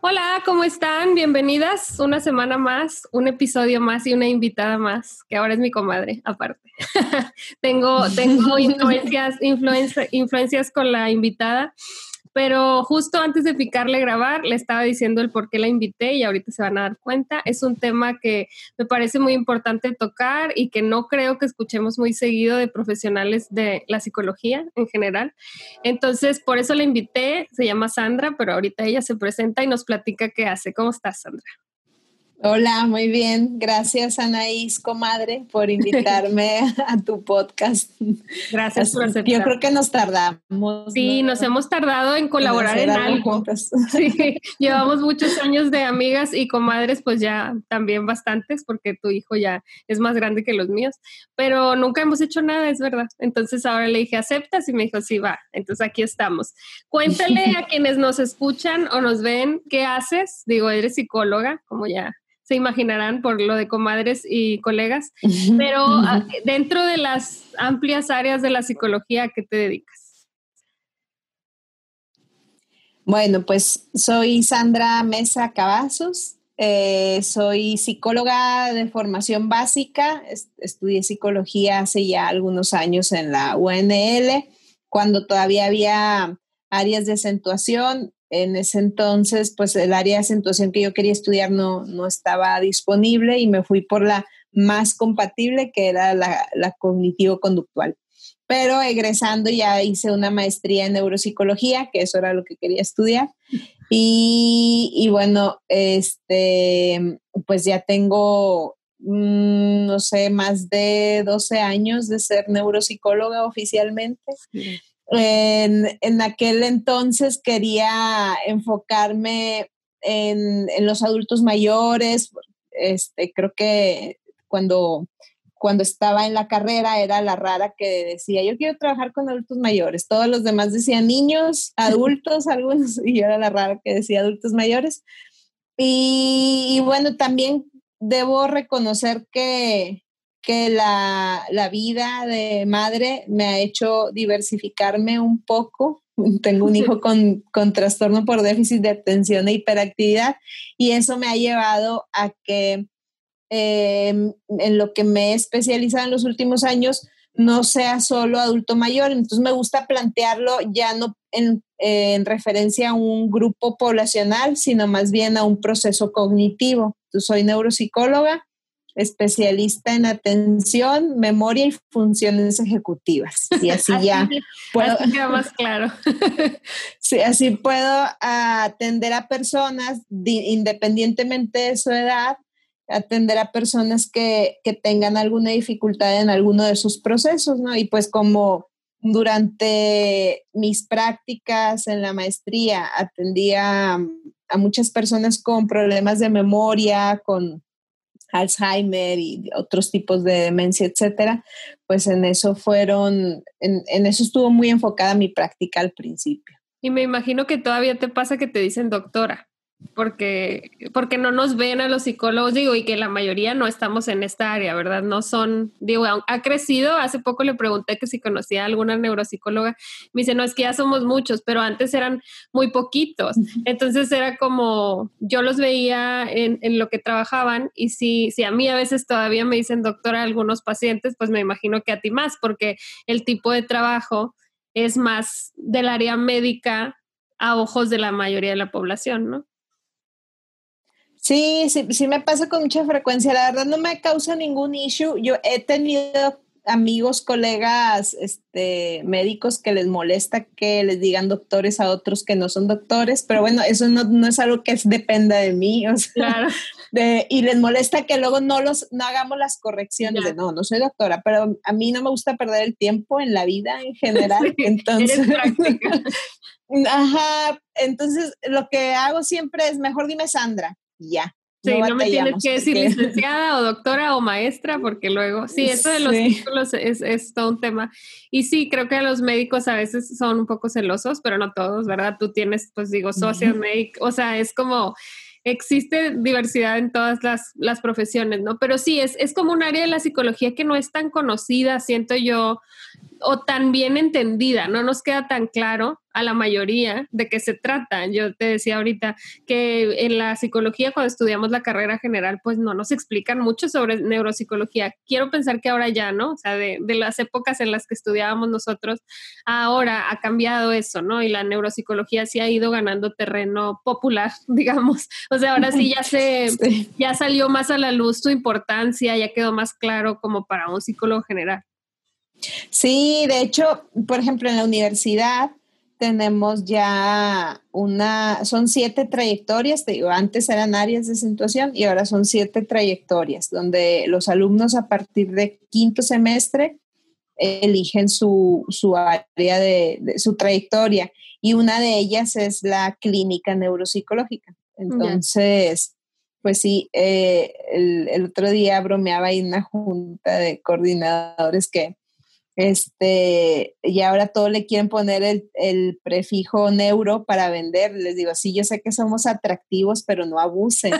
Hola, ¿cómo están? Bienvenidas una semana más, un episodio más y una invitada más, que ahora es mi comadre, aparte. tengo tengo influencias, influencias con la invitada pero justo antes de picarle grabar, le estaba diciendo el por qué la invité y ahorita se van a dar cuenta. Es un tema que me parece muy importante tocar y que no creo que escuchemos muy seguido de profesionales de la psicología en general. Entonces, por eso la invité. Se llama Sandra, pero ahorita ella se presenta y nos platica qué hace. ¿Cómo estás, Sandra? Hola, muy bien. Gracias, Anaís, comadre, por invitarme a tu podcast. Gracias por aceptar. Yo creo que nos tardamos. Sí, nos hemos tardado en colaborar en, algo. Sí, llevamos muchos años de amigas y comadres, pues ya también bastantes, porque tu hijo ya es más grande que los míos, pero nunca hemos hecho nada, es verdad. Entonces ahora le dije, ¿aceptas? Y me dijo, sí, va. Entonces aquí estamos. Cuéntale a quienes nos escuchan o nos ven, ¿qué haces? Digo, eres psicóloga, como ya se imaginarán por lo de comadres y colegas, pero ah, dentro de las amplias áreas de la psicología, ¿a qué te dedicas? Bueno, pues soy Sandra Mesa Cavazos, eh, soy psicóloga de formación básica, estudié psicología hace ya algunos años en la UNL, cuando todavía había áreas de acentuación en ese entonces, pues el área de acentuación que yo quería estudiar no, no estaba disponible y me fui por la más compatible, que era la, cognitivo-conductual. Pero egresando ya hice una maestría en neuropsicología, que eso era lo que quería estudiar. Y, bueno, este, pues ya tengo, mm, no sé, más de 12 años de ser neuropsicóloga oficialmente. En, aquel entonces quería enfocarme en, los adultos mayores. Este, creo que cuando, cuando estaba en la carrera era la rara que decía, yo quiero trabajar con adultos mayores. Todos los demás decían niños, adultos, algunos, y yo era la rara que decía adultos mayores. y bueno, también debo reconocer que, que la, vida de madre me ha hecho diversificarme un poco. Tengo un hijo con, trastorno por déficit de atención e hiperactividad y eso me ha llevado a que em, en lo que me he especializado en los últimos años no sea solo adulto mayor. Entonces me gusta plantearlo ya no en, en referencia a un grupo poblacional, sino más bien a un proceso cognitivo. Yo soy neuropsicóloga especialista en atención, memoria y funciones ejecutivas. Y así, ya puedo, queda más claro. sí, así puedo atender a personas independientemente de su edad, atender a personas que, que, tengan alguna dificultad en alguno de sus procesos, ¿no? Y pues como durante mis prácticas en la maestría atendía a muchas personas con problemas de memoria, con Alzheimer y otros tipos de demencia, etcétera, pues en eso fueron, en, en, eso estuvo muy enfocada mi práctica al principio. Y me imagino que todavía te pasa que te dicen doctora porque, porque no nos ven a los psicólogos, digo, y que la mayoría no estamos en esta área, ¿verdad? No son, digo, ha crecido, hace poco le pregunté que si conocía a alguna neuropsicóloga, me dice, no, es que ya somos muchos, pero antes eran muy poquitos, entonces era como, yo los veía en, en lo que trabajaban y si, si a mí a veces todavía me dicen doctora algunos pacientes, pues me imagino que a ti más, porque el tipo de trabajo es más del área médica a ojos de la mayoría de la población, ¿no? Sí, sí, sí me pasa con mucha frecuencia. La verdad no me causa ningún issue. Yo he tenido amigos, colegas, este, médicos que les molesta que les digan doctores a otros que no son doctores, pero bueno, eso no, es algo que dependa de mí, claro. y les molesta que luego no los, no hagamos las correcciones de no, no soy doctora, pero a mí no me gusta perder el tiempo en la vida en general, entonces, ajá, entonces lo que hago siempre es mejor dime Sandra, ya. Sí, no, me tienes que decir licenciada o doctora o maestra, porque luego, sí, eso de los títulos es, es, todo un tema. Y sí, creo que los médicos a veces son un poco celosos, pero no todos, ¿verdad? Tú tienes, pues digo, social médico, o sea, es como existe diversidad en todas las, las profesiones, ¿no? Pero sí, es, es como un área de la psicología que no es tan conocida, siento yo, o tan bien entendida, no nos queda tan claro a la mayoría de qué se trata. Yo te decía ahorita que en la psicología, cuando estudiamos la carrera general, pues no nos explican mucho sobre neuropsicología. Quiero pensar que ahora ya, ¿no? O sea, de, de las épocas en las que estudiábamos nosotros, ahora ha cambiado eso, ¿no? Y la neuropsicología sí ha ido ganando terreno popular, digamos. O sea, ahora sí ya se, ya salió más a la luz su importancia, ya quedó más claro como para un psicólogo general. Sí, de hecho, por ejemplo, en la universidad tenemos ya una, son siete trayectorias, te digo, antes eran áreas de situación y ahora son siete trayectorias, donde los alumnos a partir de quinto semestre eligen su, área de, su trayectoria y una de ellas es la clínica neuropsicológica. Entonces, pues sí, eh, el, el, otro día bromeaba en una junta de coordinadores que este, y ahora todo le quieren poner el, prefijo neuro para vender. Les digo, sí, yo sé que somos atractivos, pero no abusen.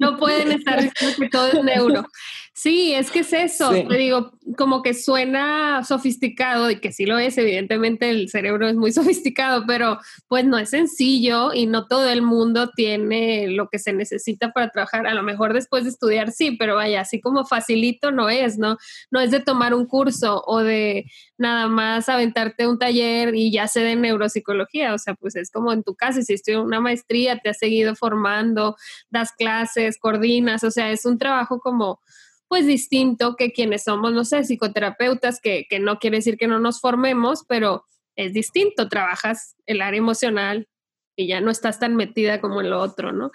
No, pueden estar diciendo que todo es neuro. Sí, es que es eso. Te digo, como que suena sofisticado y que sí lo es, evidentemente el cerebro es muy sofisticado, pero pues no es sencillo y no todo el mundo tiene lo que se necesita para trabajar. A lo mejor después de estudiar sí, pero vaya, así como facilito no es, ¿no? No es de tomar un curso o de nada más aventarte un taller y ya sé de neuropsicología, o sea, pues es como en tu casa, hiciste una maestría, te has seguido formando, das clases, coordinas, o sea, es un trabajo como pues distinto que quienes somos, no sé, psicoterapeutas, que, que no quiere decir que no nos formemos, pero es distinto, trabajas el área emocional y ya no estás tan metida como en lo otro, ¿no?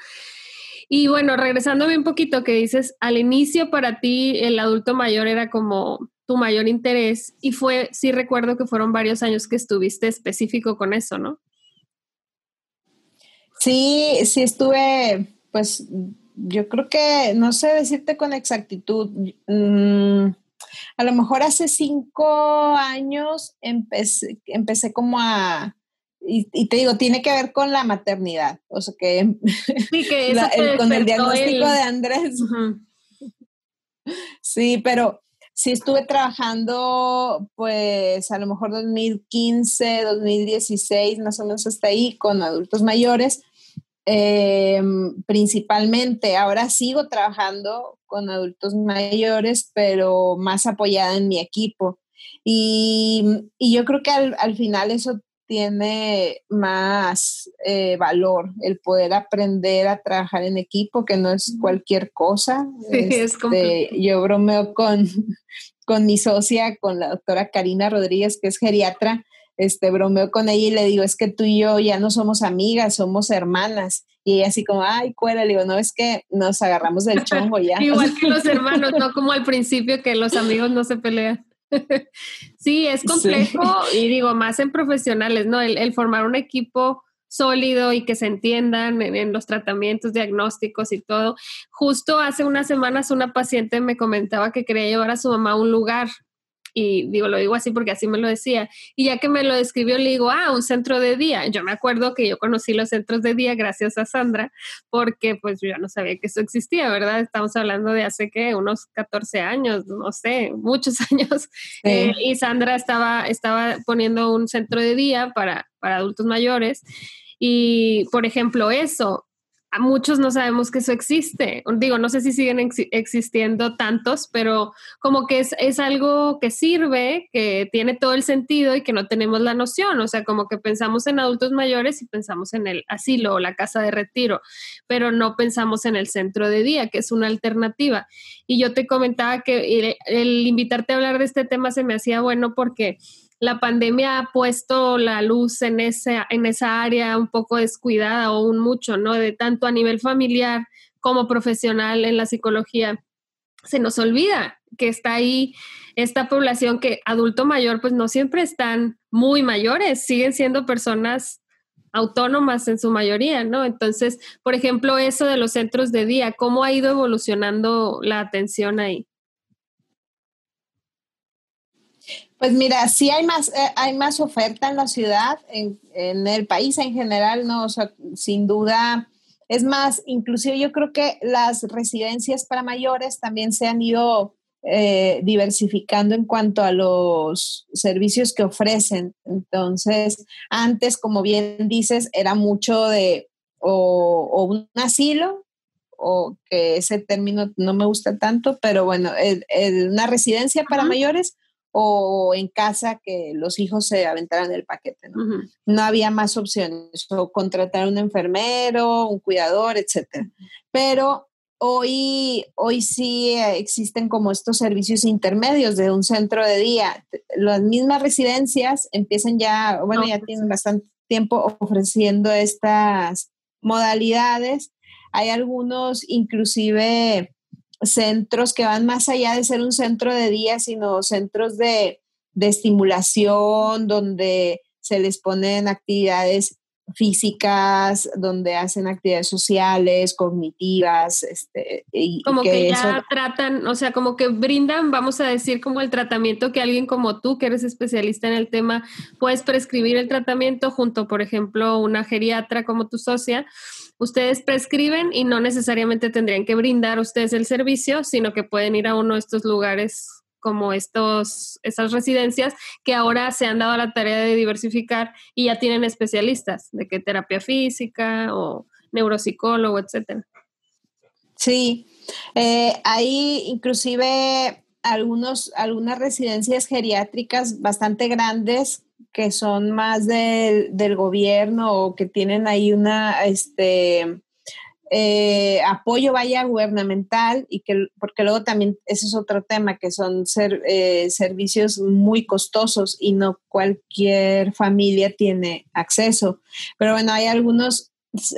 Y bueno, regresándome un poquito, que dices, al inicio para ti el adulto mayor era como tu mayor interés y fue, sí recuerdo que fueron varios años que estuviste específico con eso, ¿no? Sí, sí estuve, pues yo creo que, no sé decirte con exactitud, mm, a lo mejor hace cinco años empecé, empecé como a, y, te digo, tiene que ver con la maternidad, o sea que, sí, que con el diagnóstico de Andrés. Sí, pero sí estuve trabajando, pues a lo mejor 2015, 2016, más o menos hasta ahí, con adultos mayores eh, principalmente. Ahora sigo trabajando con adultos mayores, pero más apoyada en mi equipo. Y, yo creo que al, final eso tiene más eh, valor, el poder aprender a trabajar en equipo, que no es cualquier cosa. Este, yo bromeo con, con mi socia, con la doctora Karina Rodríguez, que es geriatra, este, bromeo con ella y le digo, es que tú y yo ya no somos amigas, somos hermanas. Y ella así como, ay, cuela, le digo, no, es que nos agarramos del chongo ya. Igual que los hermanos, no como al principio que los amigos no se pelean. sí, es complejo y digo, más en profesionales, ¿no? El, formar un equipo sólido y que se entiendan en, en, los tratamientos diagnósticos y todo. Justo hace unas semanas una paciente me comentaba que quería llevar a su mamá a un lugar y digo, lo digo así porque así me lo decía. Y ya que me lo describió, le digo, ah, un centro de día. Yo me acuerdo que yo conocí los centros de día gracias a Sandra, porque pues yo no sabía que eso existía, ¿verdad? Estamos hablando de hace que unos 14 años, no sé, muchos años. Eh, y Sandra estaba, estaba poniendo un centro de día para, para adultos mayores. Y, por ejemplo, eso, muchos no sabemos que eso existe. Digo, no sé si siguen existiendo tantos, pero como que es, algo que sirve, que tiene todo el sentido y que no tenemos la noción. O sea, como que pensamos en adultos mayores y pensamos en el asilo o la casa de retiro, pero no pensamos en el centro de día, que es una alternativa. Y yo te comentaba que el invitarte a hablar de este tema se me hacía bueno porque la pandemia ha puesto la luz en, ese, en esa área un poco descuidada o un mucho, ¿no? De tanto a nivel familiar como profesional en la psicología. Se nos olvida que está ahí esta población que adulto mayor, pues no siempre están muy mayores, siguen siendo personas autónomas en su mayoría, ¿no? Entonces, por ejemplo, eso de los centros de día, ¿cómo ha ido evolucionando la atención ahí? Pues mira, sí hay más, eh, hay más oferta en la ciudad, en, el país en general, ¿no? O sea, sin duda, es más, inclusive yo creo que las residencias para mayores también se han ido eh, diversificando en cuanto a los servicios que ofrecen. Entonces, antes, como bien dices, era mucho de o, un asilo, o que ese término no me gusta tanto, pero bueno, una residencia para mayores o en casa que los hijos se aventaran el paquete, ¿no? No había más opciones, o contratar un enfermero, un cuidador, etcétera. Pero Hoy, hoy sí existen como estos servicios intermedios de un centro de día. Las mismas residencias empiezan ya, bueno, ya tienen bastante tiempo ofreciendo estas modalidades. Hay algunos inclusive centros que van más allá de ser un centro de día, sino centros de, de estimulación donde se les ponen actividades físicas, donde hacen actividades sociales, cognitivas, este, y como que, ya tratan, o sea, como que brindan, vamos a decir, como el tratamiento que alguien como tú, que eres especialista en el tema, puedes prescribir el tratamiento junto, por ejemplo, una geriatra como tu socia. Ustedes prescriben y no necesariamente tendrían que brindar ustedes el servicio, sino que pueden ir a uno de estos lugares como estos, estas residencias que ahora se han dado la tarea de diversificar y ya tienen especialistas de que terapia física o neuropsicólogo, etcétera. Sí, eh, hay inclusive algunos, algunas residencias geriátricas bastante grandes que son más del, del gobierno o que tienen ahí una, este, eh, apoyo vaya gubernamental y que, porque luego también ese es otro tema, que son ser, eh, servicios muy costosos y no cualquier familia tiene acceso. Pero bueno, hay algunas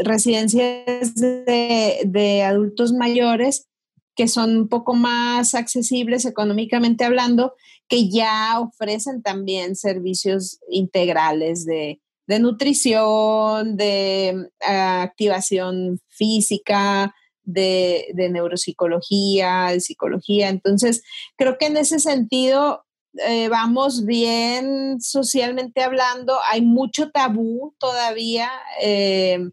residencias de, de adultos mayores que son un poco más accesibles económicamente hablando, que ya ofrecen también servicios integrales de, de nutrición, de ah, activación física, de, neuropsicología, de psicología. Entonces, creo que en ese sentido eh, vamos bien socialmente hablando. Hay mucho tabú todavía. Eh,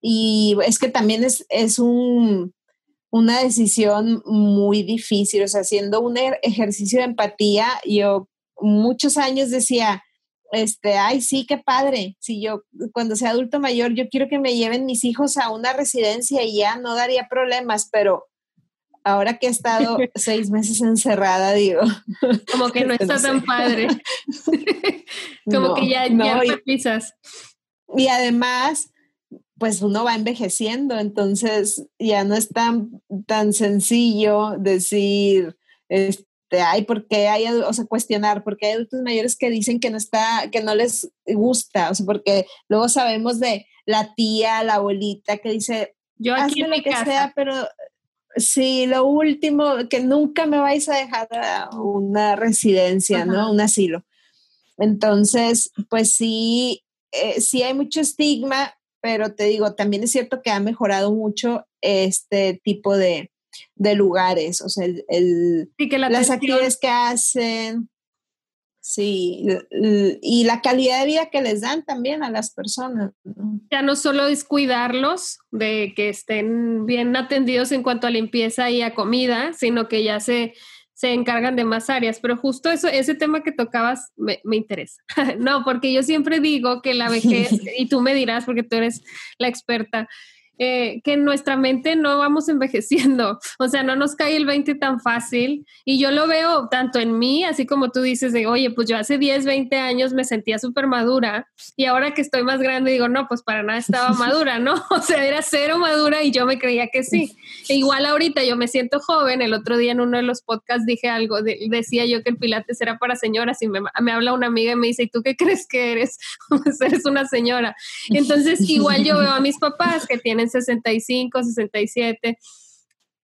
y es que también es, es un, una decisión muy difícil. O sea, haciendo un ejercicio de empatía, yo muchos años decía, este, ay, sí, qué padre. Si yo, cuando sea adulto mayor, yo quiero que me lleven mis hijos a una residencia y ya no daría problemas, pero ahora que he estado seis meses encerrada, digo. Como que no está tan padre. Como que ya, no, ya pisas. Y además, pues uno va envejeciendo, entonces ya no es tan, tan sencillo decir, este, hay porque hay, o sea, cuestionar, porque hay adultos mayores que dicen que no está, que no les gusta, o sea, porque luego sabemos de la tía, la abuelita que dice, yo aquí en lo que sea, pero sí, lo último, que nunca me vais a dejar a una residencia, ¿no? Un asilo. Entonces, pues sí, eh, sí hay mucho estigma, pero te digo, también es cierto que ha mejorado mucho este tipo de, de lugares, o sea, el, las actividades que hacen, sí, y la calidad de vida que les dan también a las personas. Ya no solo es cuidarlos, de que estén bien atendidos en cuanto a limpieza y a comida, sino que ya se, se encargan de más áreas, pero justo eso, ese tema que tocabas me, me interesa. no, porque yo siempre digo que la vejez, y tú me dirás porque tú eres la experta, eh, que en nuestra mente no vamos envejeciendo, o sea, no nos cae el 20 tan fácil. Y yo lo veo tanto en mí, así como tú dices, de, oye, pues yo hace 10, 20 años me sentía súper madura y ahora que estoy más grande digo, no, pues para nada estaba madura, ¿no? O sea, era cero madura y yo me creía que sí. E igual ahorita yo me siento joven, el otro día en uno de los podcasts dije algo, decía yo que el pilates era para señoras y me, me habla una amiga y me dice, ¿y tú qué crees que eres? pues eres una señora. Entonces, igual yo veo a mis papás que tienen 65, 67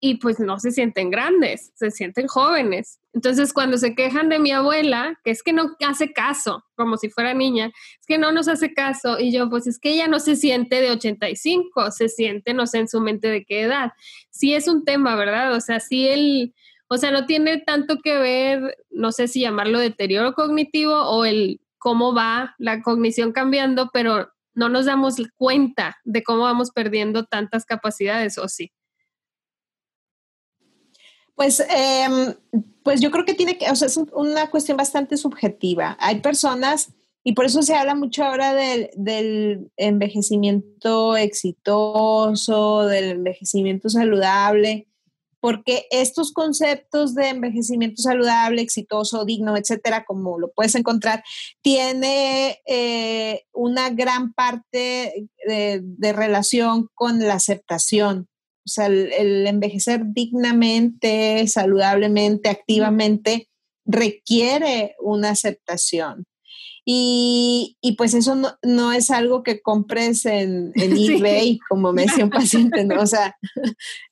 y pues no se sienten grandes, se sienten jóvenes. Entonces, cuando se quejan de mi abuela, que es que no hace caso, como si fuera niña, es que no nos hace caso, y yo, pues es que ella no se siente de 85, se siente, no sé, en su mente de qué edad. Sí es un tema, ¿verdad? O sea, sí el, o sea, no tiene tanto que ver, no sé si llamarlo deterioro cognitivo o el cómo va la cognición cambiando, pero no nos damos cuenta de cómo vamos perdiendo tantas capacidades, ¿o sí? Pues, em, pues yo creo que tiene que, o sea, es una cuestión bastante subjetiva. Hay personas, y por eso se habla mucho ahora del, del envejecimiento exitoso, del envejecimiento saludable, porque estos conceptos de envejecimiento saludable, exitoso, digno, etcétera, como lo puedes encontrar, tiene eh, una gran parte de, relación con la aceptación. O sea, el, envejecer dignamente, saludablemente, activamente, requiere una aceptación. Y, pues eso no, es algo que compres en, eBay, como me decía un paciente, ¿no? O sea,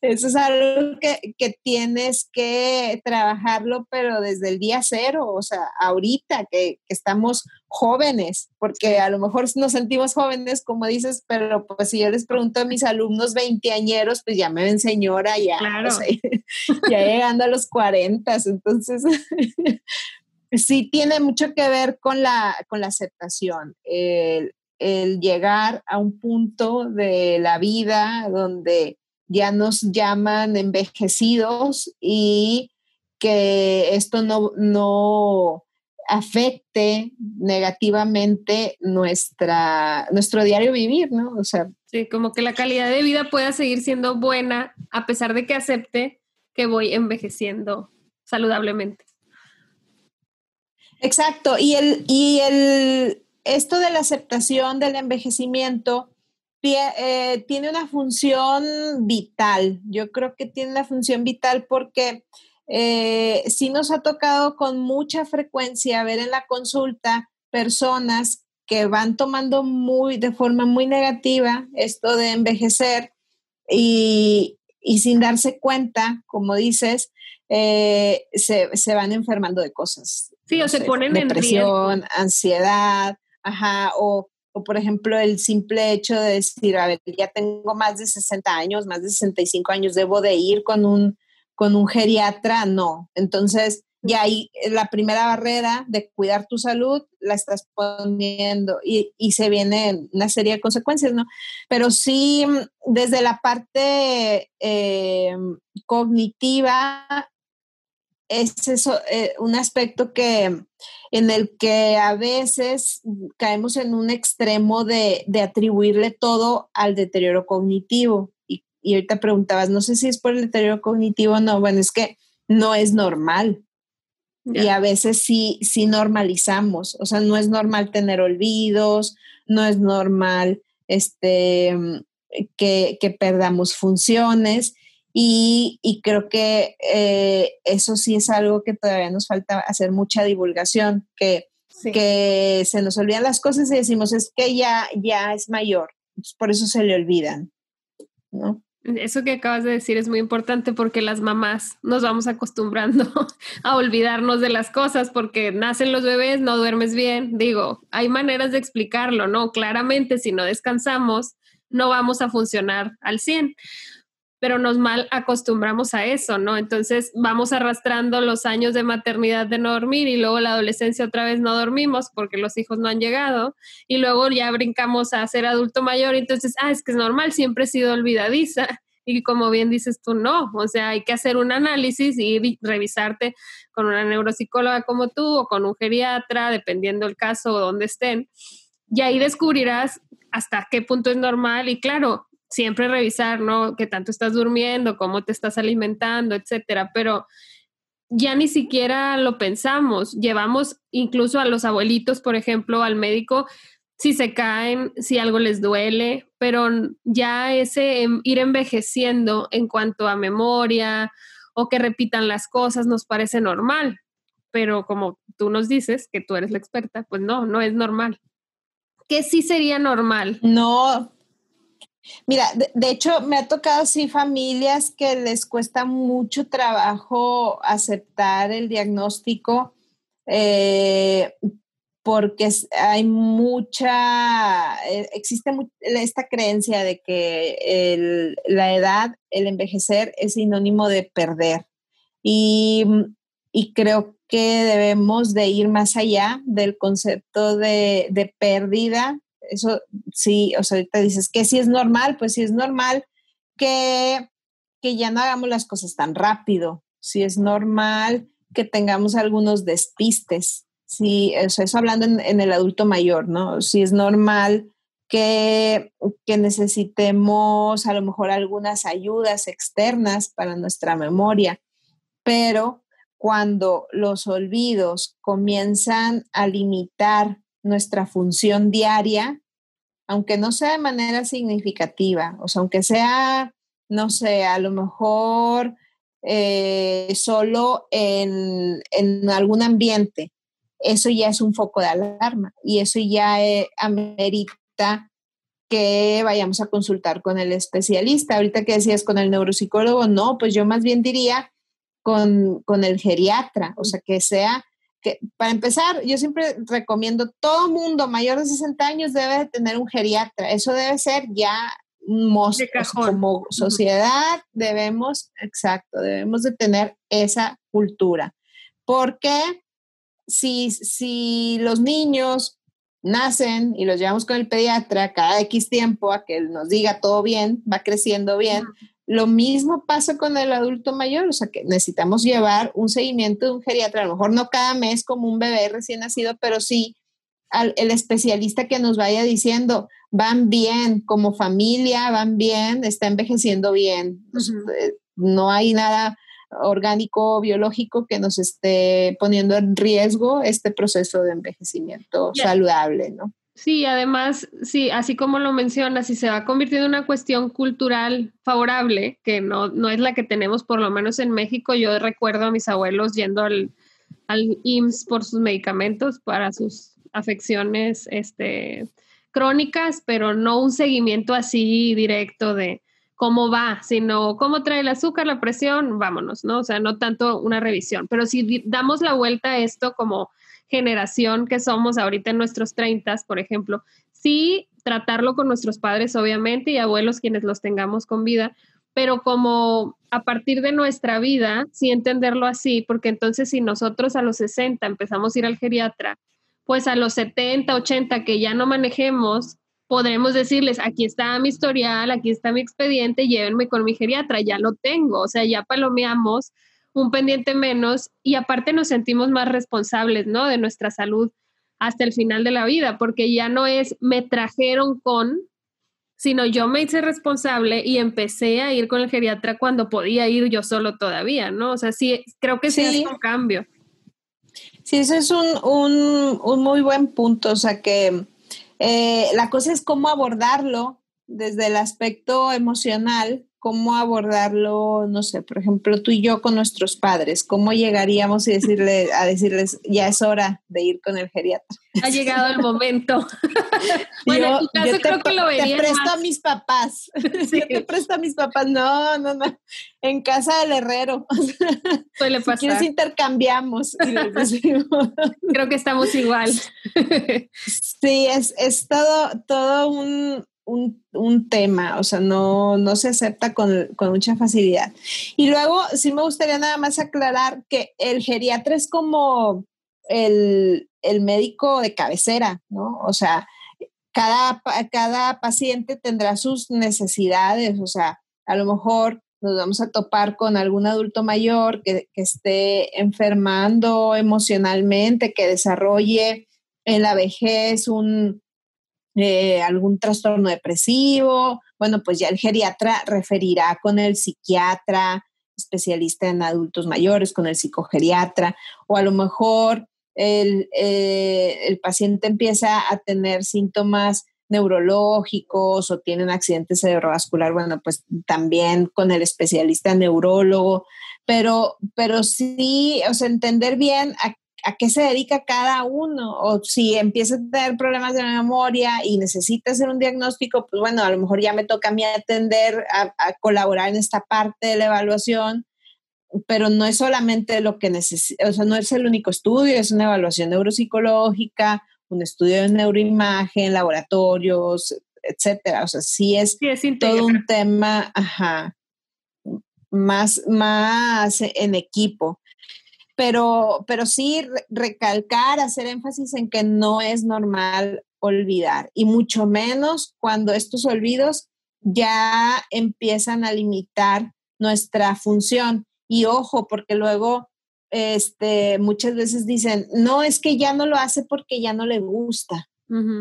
eso es algo que, que, tienes que trabajarlo, pero desde el día cero, o sea, ahorita que, que, estamos jóvenes, porque a lo mejor nos sentimos jóvenes, como dices, pero pues si yo les pregunto a mis alumnos veinteañeros, pues ya me ven señora, ya, ya llegando a los cuarentas, entonces sí tiene mucho que ver con la, con la aceptación, el, llegar a un punto de la vida donde ya nos llaman envejecidos y que esto no, no afecte negativamente nuestra, nuestro diario vivir, ¿no? O sea. Sí, como que la calidad de vida pueda seguir siendo buena a pesar de que acepte que voy envejeciendo saludablemente. Exacto, y el, y el, esto de la aceptación del envejecimiento eh, tiene una función vital. Yo creo que tiene una función vital porque eh, sí nos ha tocado con mucha frecuencia ver en la consulta personas que van tomando muy, de forma muy negativa esto de envejecer y, y sin darse cuenta, como dices, eh, se, se, van enfermando de cosas. Sí, o se ponen depresión, en ansiedad, ajá, o, o, por ejemplo el simple hecho de decir, a ver, ya tengo más de 60 años, más de 65 años, debo de ir con un, con un geriatra, no. Entonces, ya ahí la primera barrera de cuidar tu salud la estás poniendo y, y, se viene una serie de consecuencias, ¿no? Pero sí, desde la parte eh, cognitiva, es eso, eh, un aspecto que en el que a veces caemos en un extremo de, atribuirle todo al deterioro cognitivo. Y, y, ahorita preguntabas, no sé si es por el deterioro cognitivo o no, bueno, es que no es normal. Y a veces sí, sí normalizamos, o sea, no es normal tener olvidos, no es normal este, que, que perdamos funciones y, creo que eh, eso sí es algo que todavía nos falta hacer mucha divulgación, que, que se nos olvidan las cosas y decimos, es que ya, ya es mayor, por eso se le olvidan, ¿no? Eso que acabas de decir es muy importante porque las mamás nos vamos acostumbrando a olvidarnos de las cosas porque nacen los bebés, no duermes bien. Digo, hay maneras de explicarlo, ¿no? Claramente, si no descansamos, no vamos a funcionar al 100 pero nos mal acostumbramos a eso, ¿no? Entonces vamos arrastrando los años de maternidad de no dormir y luego la adolescencia otra vez no dormimos porque los hijos no han llegado y luego ya brincamos a ser adulto mayor y entonces, ah, es que es normal, siempre he sido olvidadiza. Y como bien dices tú, no, o sea, hay que hacer un análisis y revisarte con una neuropsicóloga como tú o con un geriatra, dependiendo el caso o donde estén. Y ahí descubrirás hasta qué punto es normal y claro, siempre revisar, ¿no? Qué tanto estás durmiendo, cómo te estás alimentando, etcétera, pero ya ni siquiera lo pensamos. Llevamos incluso a los abuelitos, por ejemplo, al médico si se caen, si algo les duele, pero ya ese em, ir envejeciendo en cuanto a memoria o que repitan las cosas nos parece normal, pero como tú nos dices que tú eres la experta, pues no, no es normal. ¿Qué sí sería normal? No, Mira, de, hecho me ha tocado así familias que les cuesta mucho trabajo aceptar el diagnóstico eh, porque hay mucha, eh, existe esta creencia de que la edad, el envejecer es sinónimo de perder. Y, creo que debemos de ir más allá del concepto de pérdida eso sí, o sea, ahorita dices que si es normal, pues sí es normal que, que ya no hagamos las cosas tan rápido, si es normal que tengamos algunos despistes, si, eso hablando en, el adulto mayor, ¿no? Si es normal que, que necesitemos a lo mejor algunas ayudas externas para nuestra memoria, pero cuando los olvidos comienzan a limitar nuestra función diaria, aunque no sea de manera significativa, o sea, aunque sea, no sé, a lo mejor eh, solo en, algún ambiente, eso ya es un foco de alarma y eso ya eh, amerita que vayamos a consultar con el especialista. Ahorita que decías con el neuropsicólogo, no, pues yo más bien diría con, con el geriatra, o sea, que sea para empezar, yo siempre recomiendo, todo mundo mayor de 60 años debe de tener un geriatra. Eso debe ser ya un monstruo. Como sociedad debemos, exacto, debemos de tener esa cultura. Porque si, si los niños nacen y los llevamos con el pediatra cada X tiempo a que nos diga todo bien, va creciendo bien, lo mismo pasa con el adulto mayor, o sea que necesitamos llevar un seguimiento de un geriatra, a lo mejor no cada mes como un bebé recién nacido, pero sí al, el especialista que nos vaya diciendo, van bien como familia, van bien, está envejeciendo bien. Eh, no hay nada orgánico, biológico que nos esté poniendo en riesgo este proceso de envejecimiento saludable, ¿no? Sí, además, sí, así como lo mencionas, si se va convirtiendo en una cuestión cultural favorable, que no, no es la que tenemos por lo menos en México, yo recuerdo a mis abuelos yendo al, al IMSS por sus medicamentos para sus afecciones este, crónicas, pero no un seguimiento así directo de cómo va, sino cómo trae el azúcar, la presión, vámonos, ¿no? O sea, no tanto una revisión, pero si damos la vuelta a esto como generación que somos ahorita en nuestros 30, por ejemplo, sí tratarlo con nuestros padres, obviamente, y abuelos quienes los tengamos con vida, pero como a partir de nuestra vida, sí entenderlo así, porque entonces si nosotros a los 60 empezamos a ir al geriatra, pues a los 70, 80 que ya no manejemos, podremos decirles, aquí está mi historial, aquí está mi expediente, llévenme con mi geriatra, ya lo tengo, o sea, ya palomeamos un pendiente menos y aparte nos sentimos más responsables, ¿no? De nuestra salud hasta el final de la vida, porque ya no es me trajeron con, sino yo me hice responsable y empecé a ir con el geriatra cuando podía ir yo solo todavía, ¿no? O sea, sí, creo que sí, es un cambio. Sí, ese es un, un, muy buen punto, o sea que eh, la cosa es cómo abordarlo desde el aspecto emocional cómo abordarlo, no sé, por ejemplo, tú y yo con nuestros padres, cómo llegaríamos y decirle, a decirles, ya es hora de ir con el geriatra. Ha llegado el momento. bueno, en tu caso creo que lo vería. Te presto a mis papás. Sí. te presto a mis papás. No, no, no. En casa del herrero. Suele pasar. Si quieres intercambiamos. creo que estamos igual. sí, es, es todo, todo un, un, tema, o sea, no, no se acepta con, mucha facilidad. Y luego, sí me gustaría nada más aclarar que el geriatra es como el, médico de cabecera, ¿no? O sea, cada, cada paciente tendrá sus necesidades, o sea, a lo mejor nos vamos a topar con algún adulto mayor que esté enfermando emocionalmente, que desarrolle en la vejez un, eh, algún trastorno depresivo, bueno, pues ya el geriatra referirá con el psiquiatra, especialista en adultos mayores, con el psicogeriatra, o a lo mejor el, eh, el paciente empieza a tener síntomas neurológicos o tiene un accidente cerebrovascular, bueno, pues también con el especialista neurólogo, pero, pero sí, o sea, entender bien a a qué se dedica cada uno, o si empieza a tener problemas de memoria y necesita hacer un diagnóstico, pues bueno, a lo mejor ya me toca a mí atender, a, colaborar en esta parte de la evaluación, pero no es solamente lo que necesita, o sea, no es el único estudio, es una evaluación neuropsicológica, un estudio de neuroimagen, laboratorios, etcétera. O sea, sí es, todo un tema, ajá, más, más en equipo. Pero, pero sí recalcar, hacer énfasis en que no es normal olvidar y mucho menos cuando estos olvidos ya empiezan a limitar nuestra función. Y ojo, porque luego este, muchas veces dicen, no, es que ya no lo hace porque ya no le gusta.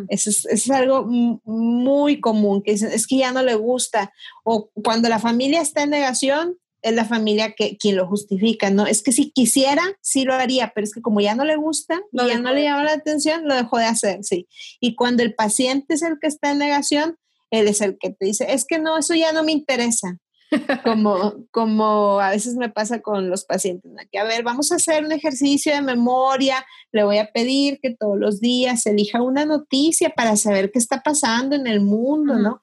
eso, es, algo muy común, que dicen, es que ya no le gusta. O cuando la familia está en negación, es la familia que quien lo justifica, ¿no? Es que si quisiera, sí lo haría, pero es que como ya no le gusta ya no le llama la atención, lo dejó de hacer, sí. Y cuando el paciente es el que está en negación, él es el que te dice, es que no, eso ya no me interesa. Como, como a veces me pasa con los pacientes, que a ver, vamos a hacer un ejercicio de memoria, le voy a pedir que todos los días elija una noticia para saber qué está pasando en el mundo, ¿no?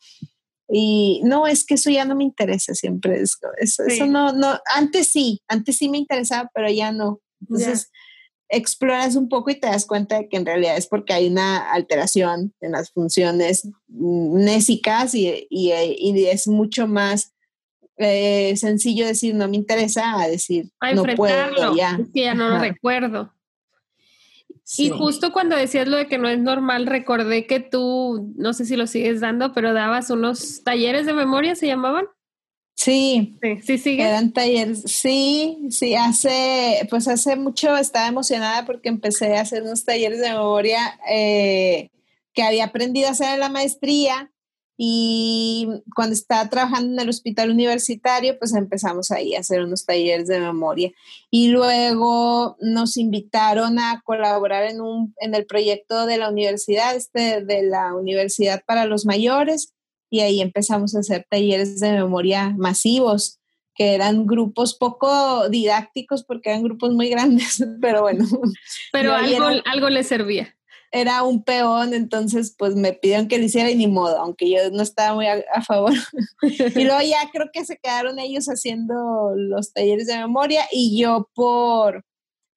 Y no, es que eso ya no me interesa siempre. Eso, eso, no, no, antes sí, antes sí me interesaba, pero ya no. Entonces, exploras un poco y te das cuenta de que en realidad es porque hay una alteración en las funciones nésicas y, y, y es mucho más eh, sencillo decir no me interesa a decir no puedo ya. Es que ya no lo recuerdo. Y justo cuando decías lo de que no es normal, recordé que tú, no sé si lo sigues dando, pero dabas unos talleres de memoria, ¿se llamaban? Sí, sí, sí Eran talleres, sí, sí, hace, pues hace mucho estaba emocionada porque empecé a hacer unos talleres de memoria eh, que había aprendido a hacer en la maestría y cuando estaba trabajando en el hospital universitario, pues empezamos ahí a hacer unos talleres de memoria. Y luego nos invitaron a colaborar en, un, en el proyecto de la universidad, este, de la Universidad para los Mayores, y ahí empezamos a hacer talleres de memoria masivos que eran grupos poco didácticos porque eran grupos muy grandes, pero bueno. Pero algo, algo les servía era un peón, entonces pues me pidieron que lo hiciera y ni modo, aunque yo no estaba muy a, favor. y luego ya creo que se quedaron ellos haciendo los talleres de memoria y yo por,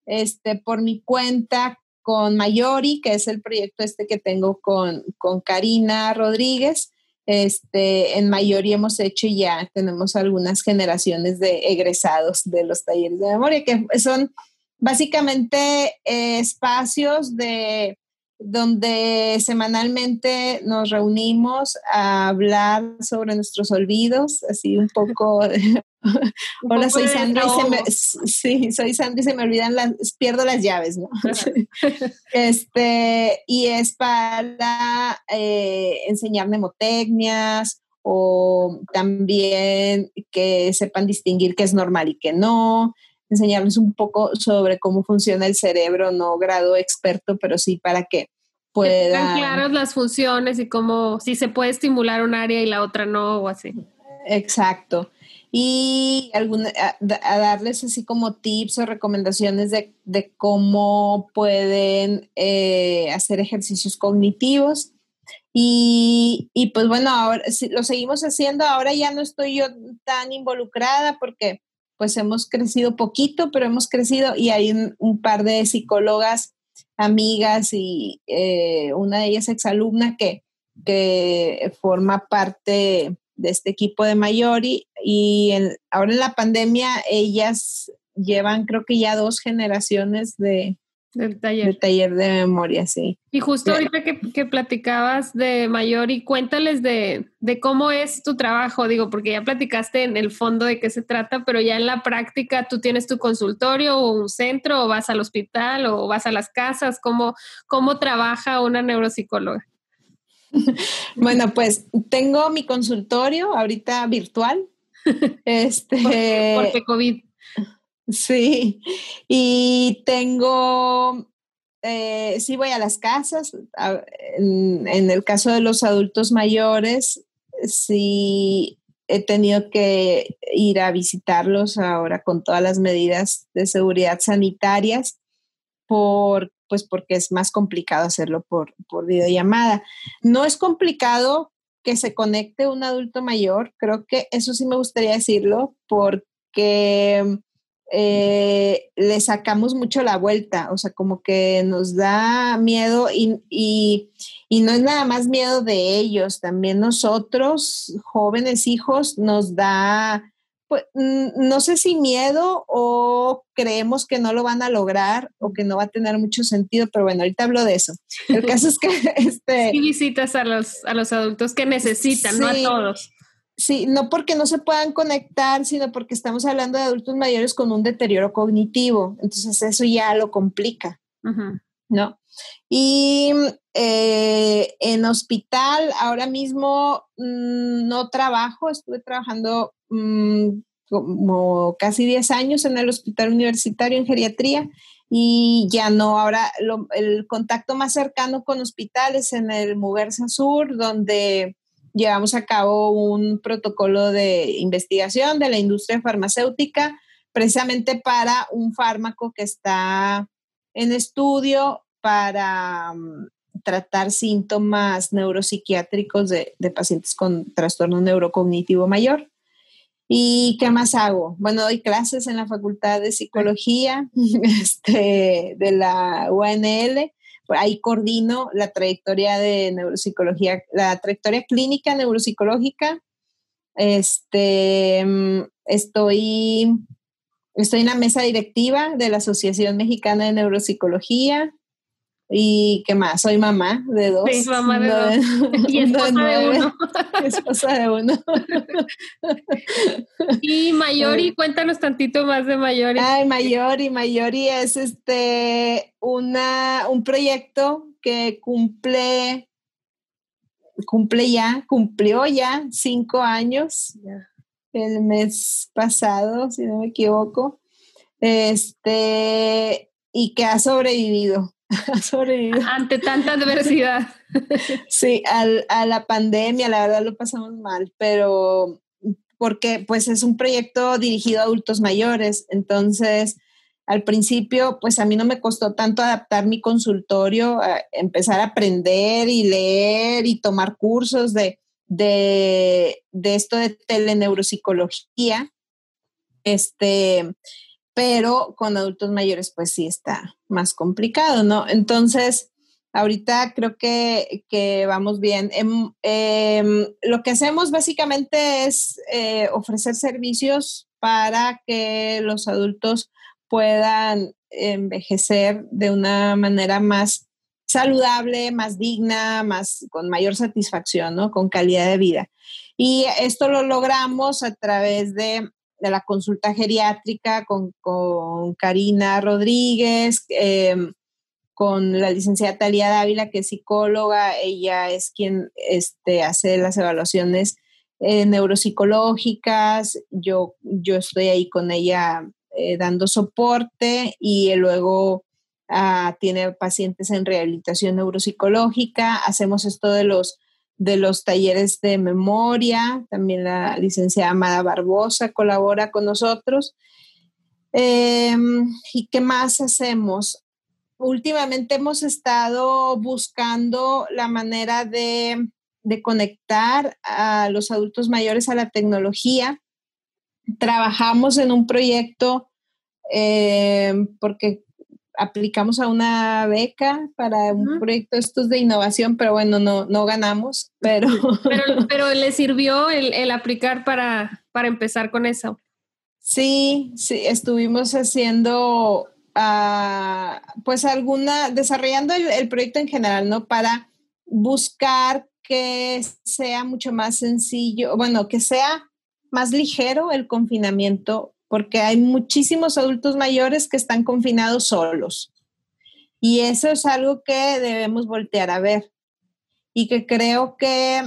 este, por mi cuenta con Mayori, que es el proyecto este que tengo con, con Karina Rodríguez, este, en Mayori hemos hecho ya tenemos algunas generaciones de egresados de los talleres de memoria, que son básicamente espacios de donde semanalmente nos reunimos a hablar sobre nuestros olvidos, así un poco. Hola, soy Sandra y se me, sí, soy Sandra y se me olvidan las, pierdo las llaves, ¿no? este, y es para eh, enseñar mnemotecnias o también que sepan distinguir qué es normal y qué no, enseñarles un poco sobre cómo funciona el cerebro, no grado experto, pero sí para que puedan... claras las funciones y cómo, si se puede estimular un área y la otra no, o así. Exacto. Y alguna, a, darles así como tips o recomendaciones de, cómo pueden eh, hacer ejercicios cognitivos. Y, y, pues bueno, ahora lo seguimos haciendo. Ahora ya no estoy yo tan involucrada porque pues hemos crecido poquito, pero hemos crecido y hay un, par de psicólogas amigas y eh, una de ellas exalumna que, que forma parte de este equipo de Mayori y ahora en la pandemia ellas llevan creo que ya dos generaciones de, del taller. taller de memoria, sí. Y justo ahorita que, que, platicabas de mayor y cuéntales de, de, cómo es tu trabajo, digo, porque ya platicaste en el fondo de qué se trata, pero ya en la práctica tú tienes tu consultorio o un centro o vas al hospital o vas a las casas, ¿cómo, cómo trabaja una neuropsicóloga? bueno, pues tengo mi consultorio ahorita virtual. este, porque COVID. Sí, y tengo, eh, sí voy a las casas, en, el caso de los adultos mayores, sí he tenido que ir a visitarlos ahora con todas las medidas de seguridad sanitarias. por, pues porque es más complicado hacerlo por, por videollamada. No es complicado que se conecte un adulto mayor, creo que eso sí me gustaría decirlo, porque eh, le sacamos mucho la vuelta, o sea, como que nos da miedo y, y, no es nada más miedo de ellos, también nosotros, jóvenes hijos, nos da, pues, no sé si miedo o creemos que no lo van a lograr o que no va a tener mucho sentido, pero bueno, ahorita hablo de eso. El caso es que... Este, sí visitas a los, a los adultos que necesitan, no a todos. Sí, no porque no se puedan conectar, sino porque estamos hablando de adultos mayores con un deterioro cognitivo. Entonces eso ya lo complica, ¿no? Y eh, en hospital ahora mismo mm, no trabajo, estuve trabajando mm, como casi 10 años en el hospital universitario en geriatría y ya no, ahora el contacto más cercano con hospitales en el Muguerza Sur, donde llevamos a cabo un protocolo de investigación de la industria farmacéutica precisamente para un fármaco que está en estudio para mm, tratar síntomas neuropsiquiátricos de, pacientes con trastorno neurocognitivo mayor. ¿Y qué más hago? Bueno, doy clases en la Facultad de Psicología este, de la UNL ahí coordino la trayectoria de neuropsicología, la trayectoria clínica neuropsicológica. Este, mm, estoy, estoy en la mesa directiva de la Asociación Mexicana de Neuropsicología. ¿Y qué más? Soy mamá de dos. Sí, mamá de dos. y esposa de, uno. esposa de uno. y Mayori, cuéntanos tantito más de Mayori. Ay, Mayori, Mayori es este una, un proyecto que cumple, cumple ya, cumplió ya cinco años el mes pasado, si no me equivoco. Este, y que ha sobrevivido Ante tanta adversidad. Sí, a la pandemia, la verdad lo pasamos mal, pero porque pues es un proyecto dirigido a adultos mayores, entonces al principio pues a mí no me costó tanto adaptar mi consultorio, a empezar a aprender y leer y tomar cursos de, de, de esto de teleneuropsicología. Este, pero con adultos mayores pues sí está más complicado, ¿no? Entonces, ahorita creo que, vamos bien. Em, em, lo que hacemos básicamente es eh, ofrecer servicios para que los adultos puedan envejecer de una manera más saludable, más digna, más con mayor satisfacción, ¿no? Con calidad de vida. Y esto lo logramos a través de la consulta geriátrica con, Karina Rodríguez, em, con la licenciada Talía Dávila, que es psicóloga, ella es quien este, hace las evaluaciones eh, neuropsicológicas, yo, yo estoy ahí con ella eh, dando soporte y luego ah, tiene pacientes en rehabilitación neuropsicológica, hacemos esto de los de los talleres de memoria, también la licenciada Amada Barbosa colabora con nosotros. Em, ¿Y qué más hacemos? Últimamente hemos estado buscando la manera de, conectar a los adultos mayores a la tecnología. Trabajamos en un proyecto em, porque aplicamos a una beca para un proyecto estos de innovación, pero bueno, no, no ganamos, pero... pero... le sirvió el, aplicar para, para empezar con eso. Sí, sí, estuvimos haciendo, ah, pues alguna, desarrollando el, el, proyecto en general, ¿no? Para buscar que sea mucho más sencillo, bueno, que sea más ligero el confinamiento porque hay muchísimos adultos mayores que están confinados solos. Y eso es algo que debemos voltear a ver y que creo que,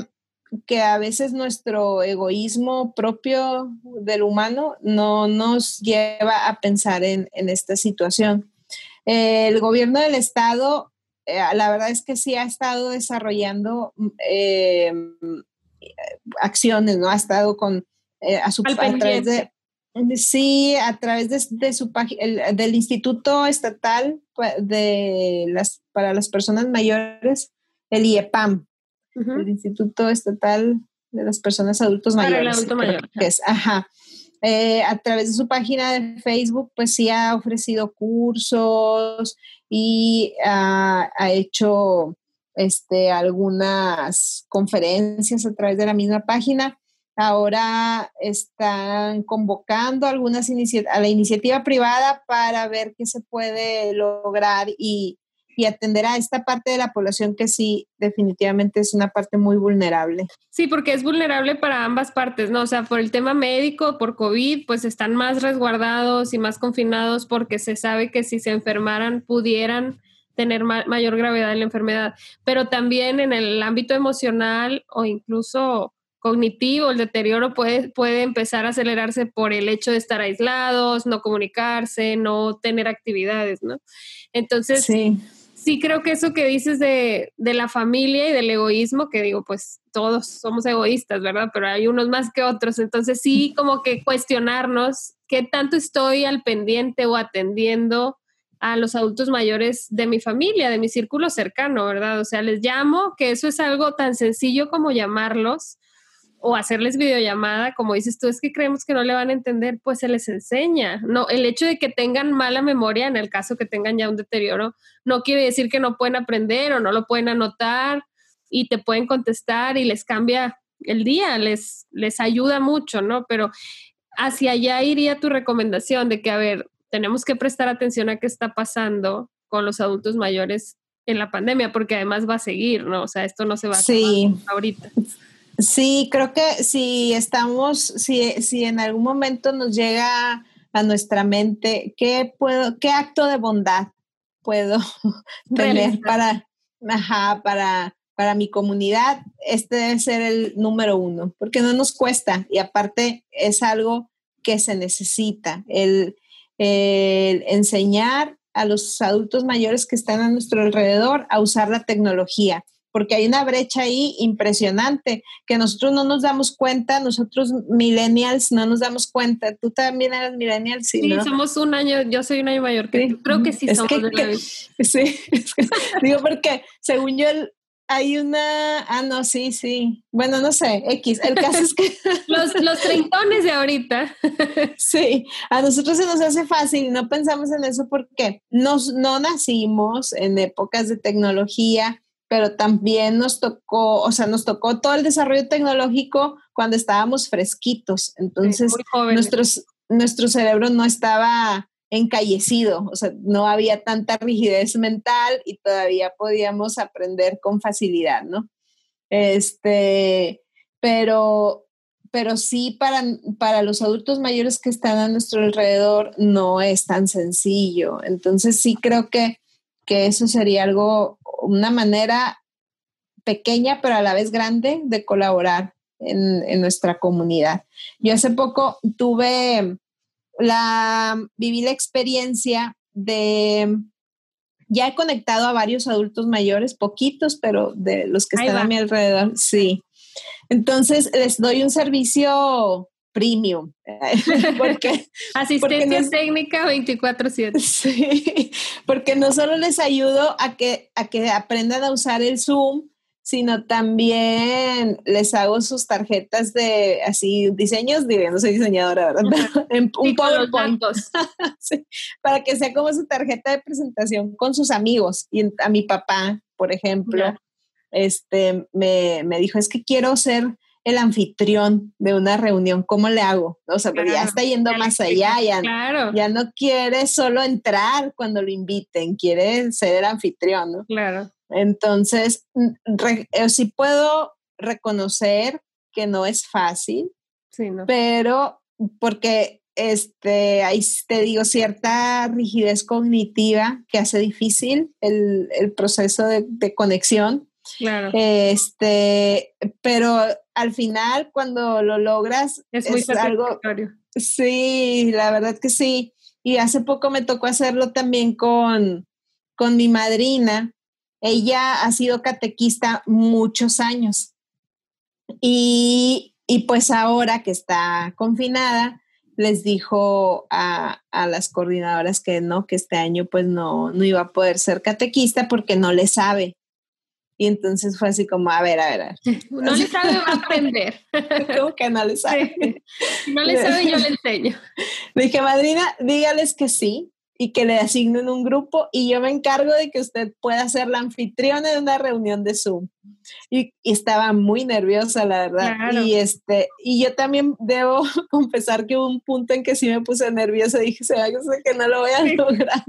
que a veces nuestro egoísmo propio del humano no nos lleva a pensar en, esta situación. el gobierno del estado, eh, la verdad es que sí ha estado desarrollando eh, acciones, ¿no? Ha estado con, eh, a, su, a través de Sí, a través de, su página, del Instituto Estatal de las, para las Personas Mayores, el IEPAM, el Instituto Estatal de las Personas Adultos Mayores. Para el adulto mayor. es, ajá. Eh, a través de su página de Facebook, pues sí ha ofrecido cursos y ha hecho este, algunas conferencias a través de la misma página. Ahora están convocando algunas a la iniciativa privada para ver qué se puede lograr y, y atender a esta parte de la población que sí, definitivamente es una parte muy vulnerable. Sí, porque es vulnerable para ambas partes, ¿no? O sea, por el tema médico, por COVID, pues están más resguardados y más confinados porque se sabe que si se enfermaran pudieran tener mayor gravedad en la enfermedad, pero también en el ámbito emocional o incluso cognitivo, el deterioro puede, puede empezar a acelerarse por el hecho de estar aislados, no comunicarse, no tener actividades, ¿no? Entonces, sí sí creo que eso que dices de, la familia y del egoísmo, que digo, pues todos somos egoístas, ¿verdad? Pero hay unos más que otros. Entonces sí, como que cuestionarnos qué tanto estoy al pendiente o atendiendo a los adultos mayores de mi familia, de mi círculo cercano, ¿verdad? O sea, les llamo, que eso es algo tan sencillo como llamarlos o hacerles videollamada, como dices tú, es que creemos que no le van a entender, pues se les enseña. No, el hecho de que tengan mala memoria, en el caso que tengan ya un deterioro, no quiere decir que no pueden aprender o no lo pueden anotar y te pueden contestar y les cambia el día, les, les ayuda mucho, ¿no? Pero hacia allá iría tu recomendación de que, a ver, tenemos que prestar atención a qué está pasando con los adultos mayores en la pandemia, porque además va a seguir, ¿no? O sea, esto no se va a sí. ahorita. Sí, creo que si estamos, si, si en algún momento nos llega a nuestra mente, ¿qué puedo, qué acto de bondad puedo tener para, para, para mi comunidad? Este debe ser el número uno, porque no nos cuesta y aparte es algo que se necesita, el, el enseñar a los adultos mayores que están a nuestro alrededor a usar la tecnología porque hay una brecha ahí impresionante que nosotros no nos damos cuenta, nosotros millennials no nos damos cuenta. Tú también eres millennial, sí. Sí, somos un año, yo soy un año mayor que tú. Creo que sí somos de la Sí, digo porque según yo hay una, ah, no, sí, sí. Bueno, no sé, X. El caso es que... los, los treintones de ahorita. sí, a nosotros se nos hace fácil, no pensamos en eso porque nos, no nacimos en épocas de tecnología, pero también nos tocó, o sea, nos tocó todo el desarrollo tecnológico cuando estábamos fresquitos. Entonces, nuestros, nuestro cerebro no estaba encallecido, o sea, no había tanta rigidez mental y todavía podíamos aprender con facilidad, ¿no? Este, pero, pero sí para, para los adultos mayores que están a nuestro alrededor no es tan sencillo. Entonces sí creo que, que eso sería algo una manera pequeña pero a la vez grande de colaborar en, nuestra comunidad. Yo hace poco tuve la, viví la experiencia de, ya he conectado a varios adultos mayores, poquitos, pero de los que están a mi alrededor, sí. Entonces les doy un servicio premium. porque, Asistencia técnica 24/7. Sí, porque no solo les ayudo a que, a que aprendan a usar el Zoom, sino también les hago sus tarjetas de así diseños, diré, no soy diseñadora, ¿verdad? en, un PowerPoint. sí, para que sea como su tarjeta de presentación con sus amigos. Y a mi papá, por ejemplo, este me, me dijo, es que quiero ser el anfitrión de una reunión, ¿cómo le hago? O sea, pero ya está yendo más allá, ya, ya no quiere solo entrar cuando lo inviten, quiere ser el anfitrión, ¿no? Claro. Entonces, mm, eh, sí puedo reconocer que no es fácil, sí, no. pero porque este, ahí te digo, cierta rigidez cognitiva que hace difícil el, el proceso de, de, conexión. Claro. Este, pero al final cuando lo logras es, muy algo Sí, la verdad que sí. Y hace poco me tocó hacerlo también con, con mi madrina. Ella ha sido catequista muchos años. Y, y pues ahora que está confinada, les dijo a, las coordinadoras que no, que este año pues no, no iba a poder ser catequista porque no le sabe. Y entonces fue así como, a ver, a ver. No le sabe, va a aprender. ¿Cómo que no le sabe? No le sabe, yo le enseño. Le dije, madrina, dígales que sí y que le asignen un grupo y yo me encargo de que usted pueda ser la anfitriona de una reunión de Zoom. Y, estaba muy nerviosa, la verdad. Y, este, y yo también debo confesar que hubo un punto en que sí me puse nerviosa. Dije, se que no lo voy a lograr.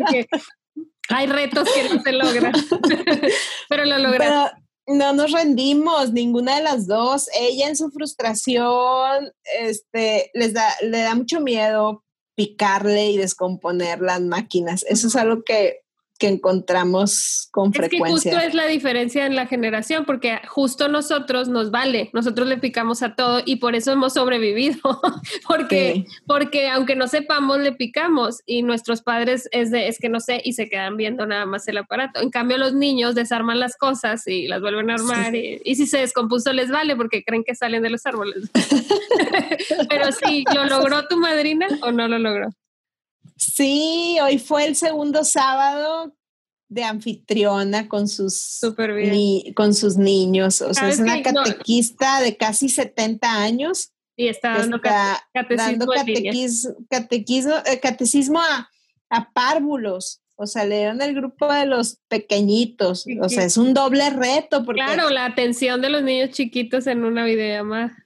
Hay retos que no se logran, pero lo logran. no nos rendimos, ninguna de las dos. Ella en su frustración, este, les da, le da mucho miedo picarle y descomponer las máquinas. Eso es algo que que encontramos con frecuencia. Es que justo es la diferencia en la generación, porque justo nosotros nos vale, nosotros le picamos a todo y por eso hemos sobrevivido, porque, porque aunque no sepamos, le picamos y nuestros padres es de, es que no sé, y se quedan viendo nada más el aparato. En cambio, los niños desarman las cosas y las vuelven a armar y, y, si se descompuso les vale porque creen que salen de los árboles. Pero sí, ¿lo logró tu madrina o no lo logró? Sí, hoy fue el segundo sábado de anfitriona con sus, con sus niños. O sea, es una catequista de casi 70 años. Y está dando, catecismo, catequismo, eh, catecismo a, párvulos. O sea, le dieron el grupo de los pequeñitos. o sea, es un doble reto. Porque, claro, la atención de los niños chiquitos en una videollamada.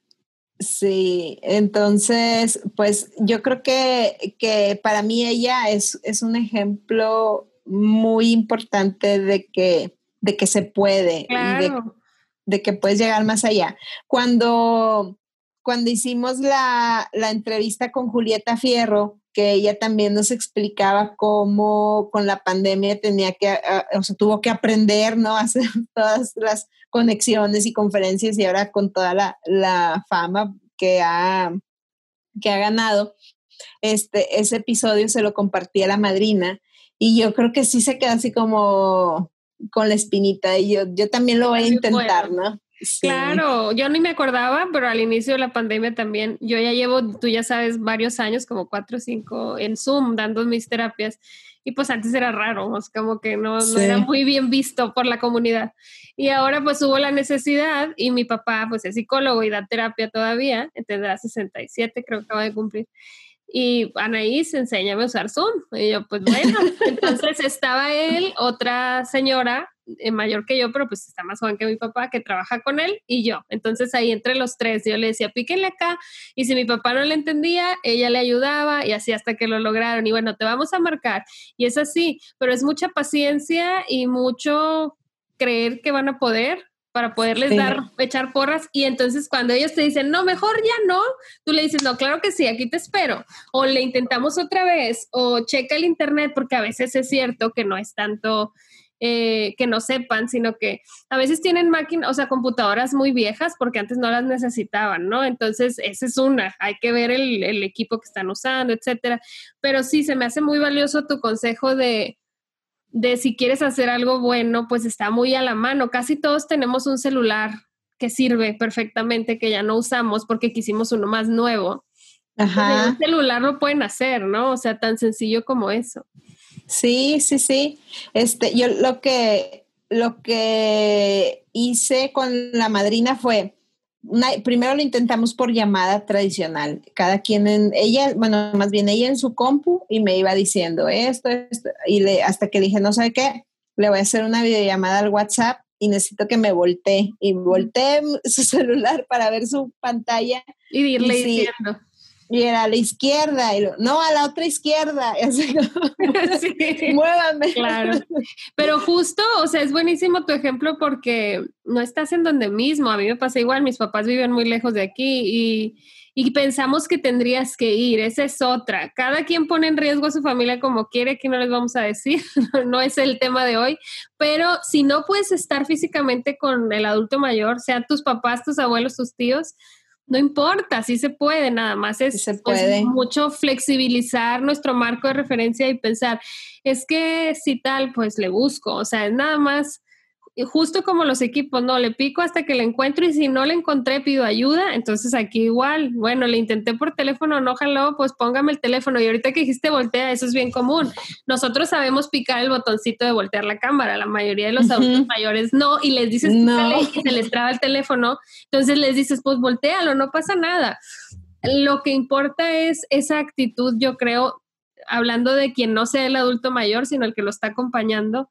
Sí, entonces, pues yo creo que, que para mí ella es, es, un ejemplo muy importante de que, de que se puede y de, que puedes llegar más allá. Cuando, cuando hicimos la, la entrevista con Julieta Fierro, que ella también nos explicaba cómo con la pandemia tenía que, o sea, tuvo que aprender, ¿no? hacer todas las conexiones y conferencias y ahora con toda la, fama que ha, que ha ganado, este, ese episodio se lo compartí a la madrina y yo creo que sí se queda así como con la espinita y yo, yo también lo voy a intentar, ¿no? Claro, yo ni me acordaba, pero al inicio de la pandemia también, yo ya llevo, tú ya sabes, varios años, como cuatro o cinco, en Zoom, dando mis terapias. Y pues antes era raro, como que no, no, era muy bien visto por la comunidad. Y ahora pues hubo la necesidad y mi papá pues es psicólogo y da terapia todavía, tendrá 67, creo que acaba de cumplir. Y Anaís, enséñame a usar Zoom. Y yo, pues bueno, entonces estaba él, otra señora eh, mayor que yo, pero pues está más joven que mi papá, que trabaja con él y yo. Entonces ahí entre los tres yo le decía, píquenle acá. Y si mi papá no le entendía, ella le ayudaba y así hasta que lo lograron. Y bueno, te vamos a marcar. Y es así, pero es mucha paciencia y mucho creer que van a poder para poderles dar, echar porras. Y entonces cuando ellos te dicen, no, mejor ya no, tú le dices, no, claro que sí, aquí te espero. O le intentamos otra vez, o checa el internet, porque a veces es cierto que no es tanto eh, que no sepan, sino que a veces tienen máquinas, o sea, computadoras muy viejas porque antes no las necesitaban, ¿no? Entonces, esa es una, hay que ver el, el equipo que están usando, etcétera. Pero sí, se me hace muy valioso tu consejo de, de si quieres hacer algo bueno, pues está muy a la mano. Casi todos tenemos un celular que sirve perfectamente, que ya no usamos porque quisimos uno más nuevo. Ajá. un celular lo pueden hacer, ¿no? O sea, tan sencillo como eso. Sí, sí, sí. Este, yo lo que, lo que hice con la madrina fue, primero lo intentamos por llamada tradicional, cada quien en, ella, bueno, más bien ella en su compu y me iba diciendo esto, esto, y le, hasta que dije, no sé qué, le voy a hacer una videollamada al WhatsApp y necesito que me voltee. Y volteé su celular para ver su pantalla. Y irle diciendo y era a la izquierda, y no, a la otra izquierda, y así, sí, muévame. Claro, pero justo, o sea, es buenísimo tu ejemplo porque no estás en donde mismo, a mí me pasa igual, mis papás viven muy lejos de aquí y, y pensamos que tendrías que ir, esa es otra, cada quien pone en riesgo a su familia como quiere, que no les vamos a decir, no es el tema de hoy, pero si no puedes estar físicamente con el adulto mayor, sean tus papás, tus abuelos, tus tíos, no importa, sí se puede, nada más es, mucho flexibilizar nuestro marco de referencia y pensar, es que si tal, pues le busco, o sea, es nada más justo como los equipos, no, le pico hasta que le encuentro y si no le encontré pido ayuda, entonces aquí igual, bueno, le intenté por teléfono, no jaló, pues póngame el teléfono y ahorita que dijiste voltea, eso es bien común. Nosotros sabemos picar el botoncito de voltear la cámara, la mayoría de los adultos mayores no, y les dices, no. y se les traba el teléfono, entonces les dices, pues voltealo, no pasa nada. Lo que importa es esa actitud, yo creo, hablando de quien no sea el adulto mayor, sino el que lo está acompañando,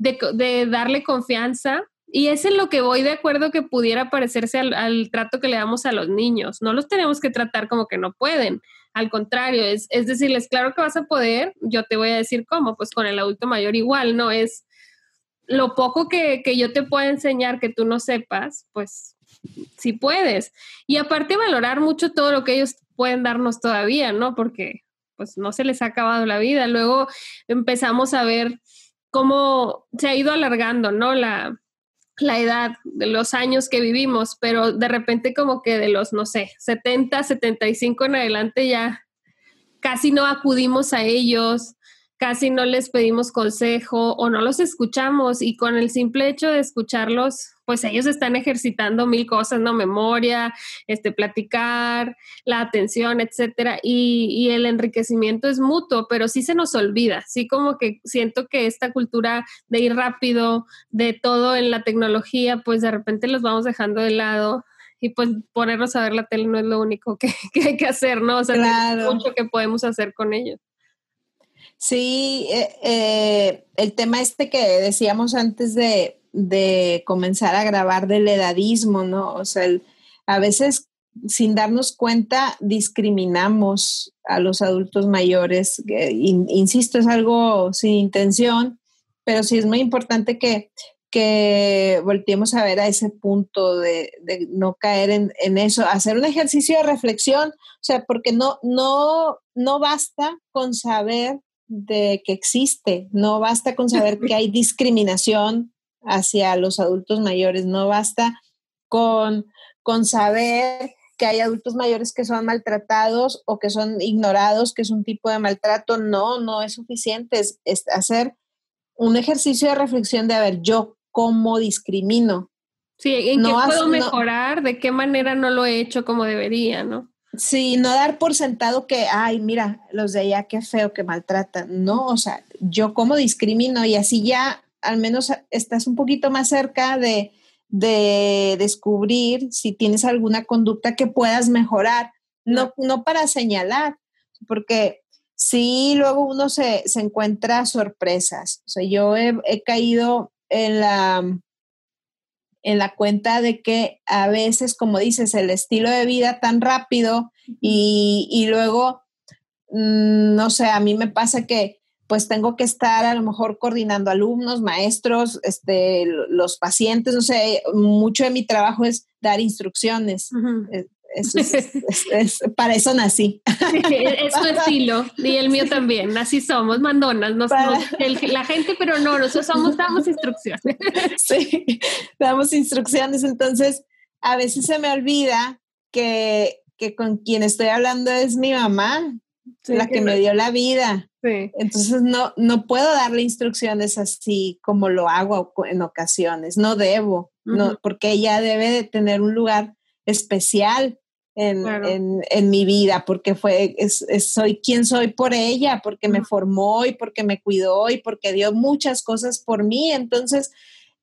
de, darle confianza. Y es en lo que voy de acuerdo que pudiera parecerse al, trato que le damos a los niños. No los tenemos que tratar como que no pueden. Al contrario, es, es decirles, claro que vas a poder, yo te voy a decir cómo, pues con el adulto mayor igual, no es lo poco que, que yo te pueda enseñar que tú no sepas, pues si puedes. Y aparte valorar mucho todo lo que ellos pueden darnos todavía, ¿no? Porque pues no se les ha acabado la vida. Luego empezamos a ver cómo se ha ido alargando, ¿no? La, la edad de los años que vivimos, pero de repente como que de los, no sé, 70, 75 en adelante ya casi no acudimos a ellos, casi no les pedimos consejo o no los escuchamos y con el simple hecho de escucharlos, pues ellos están ejercitando mil cosas, ¿no? Memoria, este, platicar, la atención, etcétera, y, y el enriquecimiento es mutuo, pero sí se nos olvida, sí como que siento que esta cultura de ir rápido, de todo en la tecnología, pues de repente los vamos dejando de lado y pues ponernos a ver la tele no es lo único que, hay que hacer, ¿no? O sea, hay mucho que podemos hacer con ellos. Sí, eh, eh, el tema este que decíamos antes de, comenzar a grabar del edadismo, ¿no? O sea, a veces sin darnos cuenta discriminamos a los adultos mayores. insisto, es algo sin intención, pero sí es muy importante que, que volteemos a ver a ese punto de, no caer en, en, eso, hacer un ejercicio de reflexión, o sea, porque no, no, no basta con saber de que existe. No basta con saber que hay discriminación hacia los adultos mayores, no basta con, con saber que hay adultos mayores que son maltratados o que son ignorados, que es un tipo de maltrato. No, no es suficiente. Es, hacer un ejercicio de reflexión de, a ver, yo cómo discrimino. Sí, ¿en qué puedo mejorar? ¿De qué manera no lo he hecho como debería, no? Sí, no dar por sentado que, ay, mira, los de allá qué feo que maltratan. No, o sea, yo como discrimino y así ya al menos estás un poquito más cerca de, de descubrir si tienes alguna conducta que puedas mejorar, no, no para señalar, porque sí, luego uno se, se encuentra sorpresas. O sea, yo he caído en la en la cuenta de que a veces, como dices, el estilo de vida tan rápido y, luego, mm, no sé, a mí me pasa que pues tengo que estar a lo mejor coordinando alumnos, maestros, este, los pacientes, no sé, mucho de mi trabajo es dar instrucciones es, para eso nací. es tu estilo y el mío también. Así somos, mandonas. la gente, pero no, nosotros somos, damos instrucciones. Sí, damos instrucciones. Entonces, a veces se me olvida que, con quien estoy hablando es mi mamá, la que me dio la vida. Entonces, no, no puedo darle instrucciones así como lo hago en ocasiones. No debo, no, porque ella debe de tener un lugar especial en, en, mi vida, porque fue, es, soy quien soy por ella, porque me formó y porque me cuidó y porque dio muchas cosas por mí. Entonces,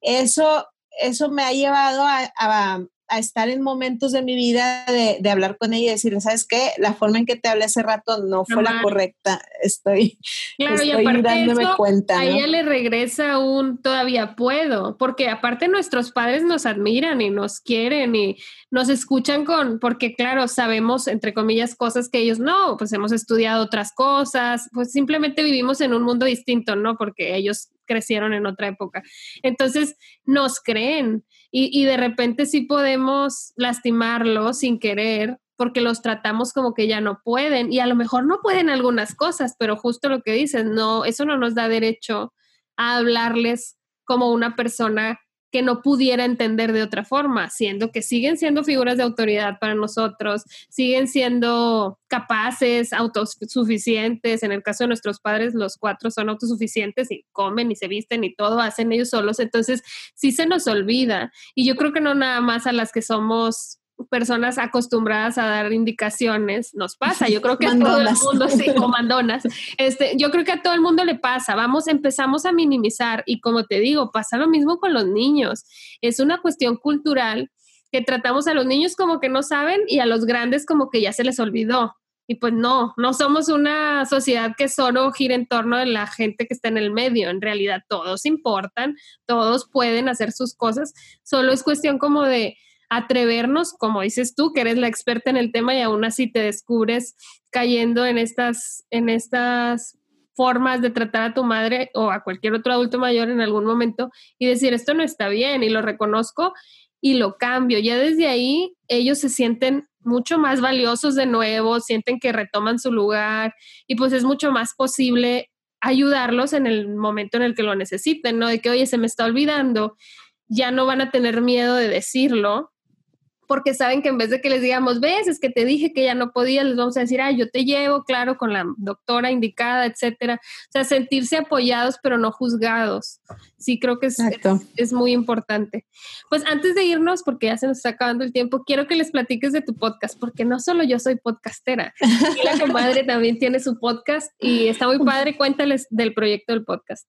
eso, eso me ha llevado a, a estar en momentos de mi vida de, de, hablar con ella y decirle, ¿sabes qué? La forma en que te hablé hace rato no fue la correcta. Estoy, claro, y aparte dándome eso, cuenta. A ella le regresa un todavía puedo, porque aparte nuestros padres nos admiran y nos quieren y nos escuchan con, porque claro, sabemos, entre comillas, cosas que ellos no, pues hemos estudiado otras cosas, pues simplemente vivimos en un mundo distinto, ¿no? Porque ellos crecieron en otra época. Entonces, nos creen y, de repente sí podemos lastimarlos sin querer porque los tratamos como que ya no pueden y a lo mejor no pueden algunas cosas, pero justo lo que dices, no, eso no nos da derecho a hablarles como una persona que no pudiera entender de otra forma, siendo que siguen siendo figuras de autoridad para nosotros, siguen siendo capaces, autosuficientes. En el caso de nuestros padres, los cuatro son autosuficientes y comen y se visten y todo hacen ellos solos. Entonces, sí se nos olvida. Y yo creo que no nada más a las que somos personas acostumbradas a dar indicaciones, nos pasa. Yo creo que a todo el mundo, sí, comandonas. Este, yo creo que a todo el mundo le pasa. Vamos, empezamos a minimizar y como te digo, pasa lo mismo con los niños. Es una cuestión cultural que tratamos a los niños como que no saben y a los grandes como que ya se les olvidó. Y pues no, no somos una sociedad que solo gira en torno de la gente que está en el medio. En realidad todos importan, todos pueden hacer sus cosas. Solo es cuestión como de atrevernos, como dices tú, que eres la experta en el tema y aún así te descubres cayendo en estas, en estas formas de tratar a tu madre o a cualquier otro adulto mayor en algún momento y decir esto no está bien y lo reconozco y lo cambio. Ya desde ahí ellos se sienten mucho más valiosos de nuevo, sienten que retoman su lugar y pues es mucho más posible ayudarlos en el momento en el que lo necesiten, ¿no? De que, oye, se me está olvidando, ya no van a tener miedo de decirlo porque saben que en vez de que les digamos, ves, es que te dije que ya no podía, les vamos a decir, ah, yo te llevo, claro, con la doctora indicada, etcétera. O sea, sentirse apoyados, pero no juzgados. Sí, creo que es, es, muy importante. Pues antes de irnos, porque ya se nos está acabando el tiempo, quiero que les platiques de tu podcast, porque no solo yo soy podcastera, y la comadre también tiene su podcast y está muy padre. Cuéntales del proyecto del podcast.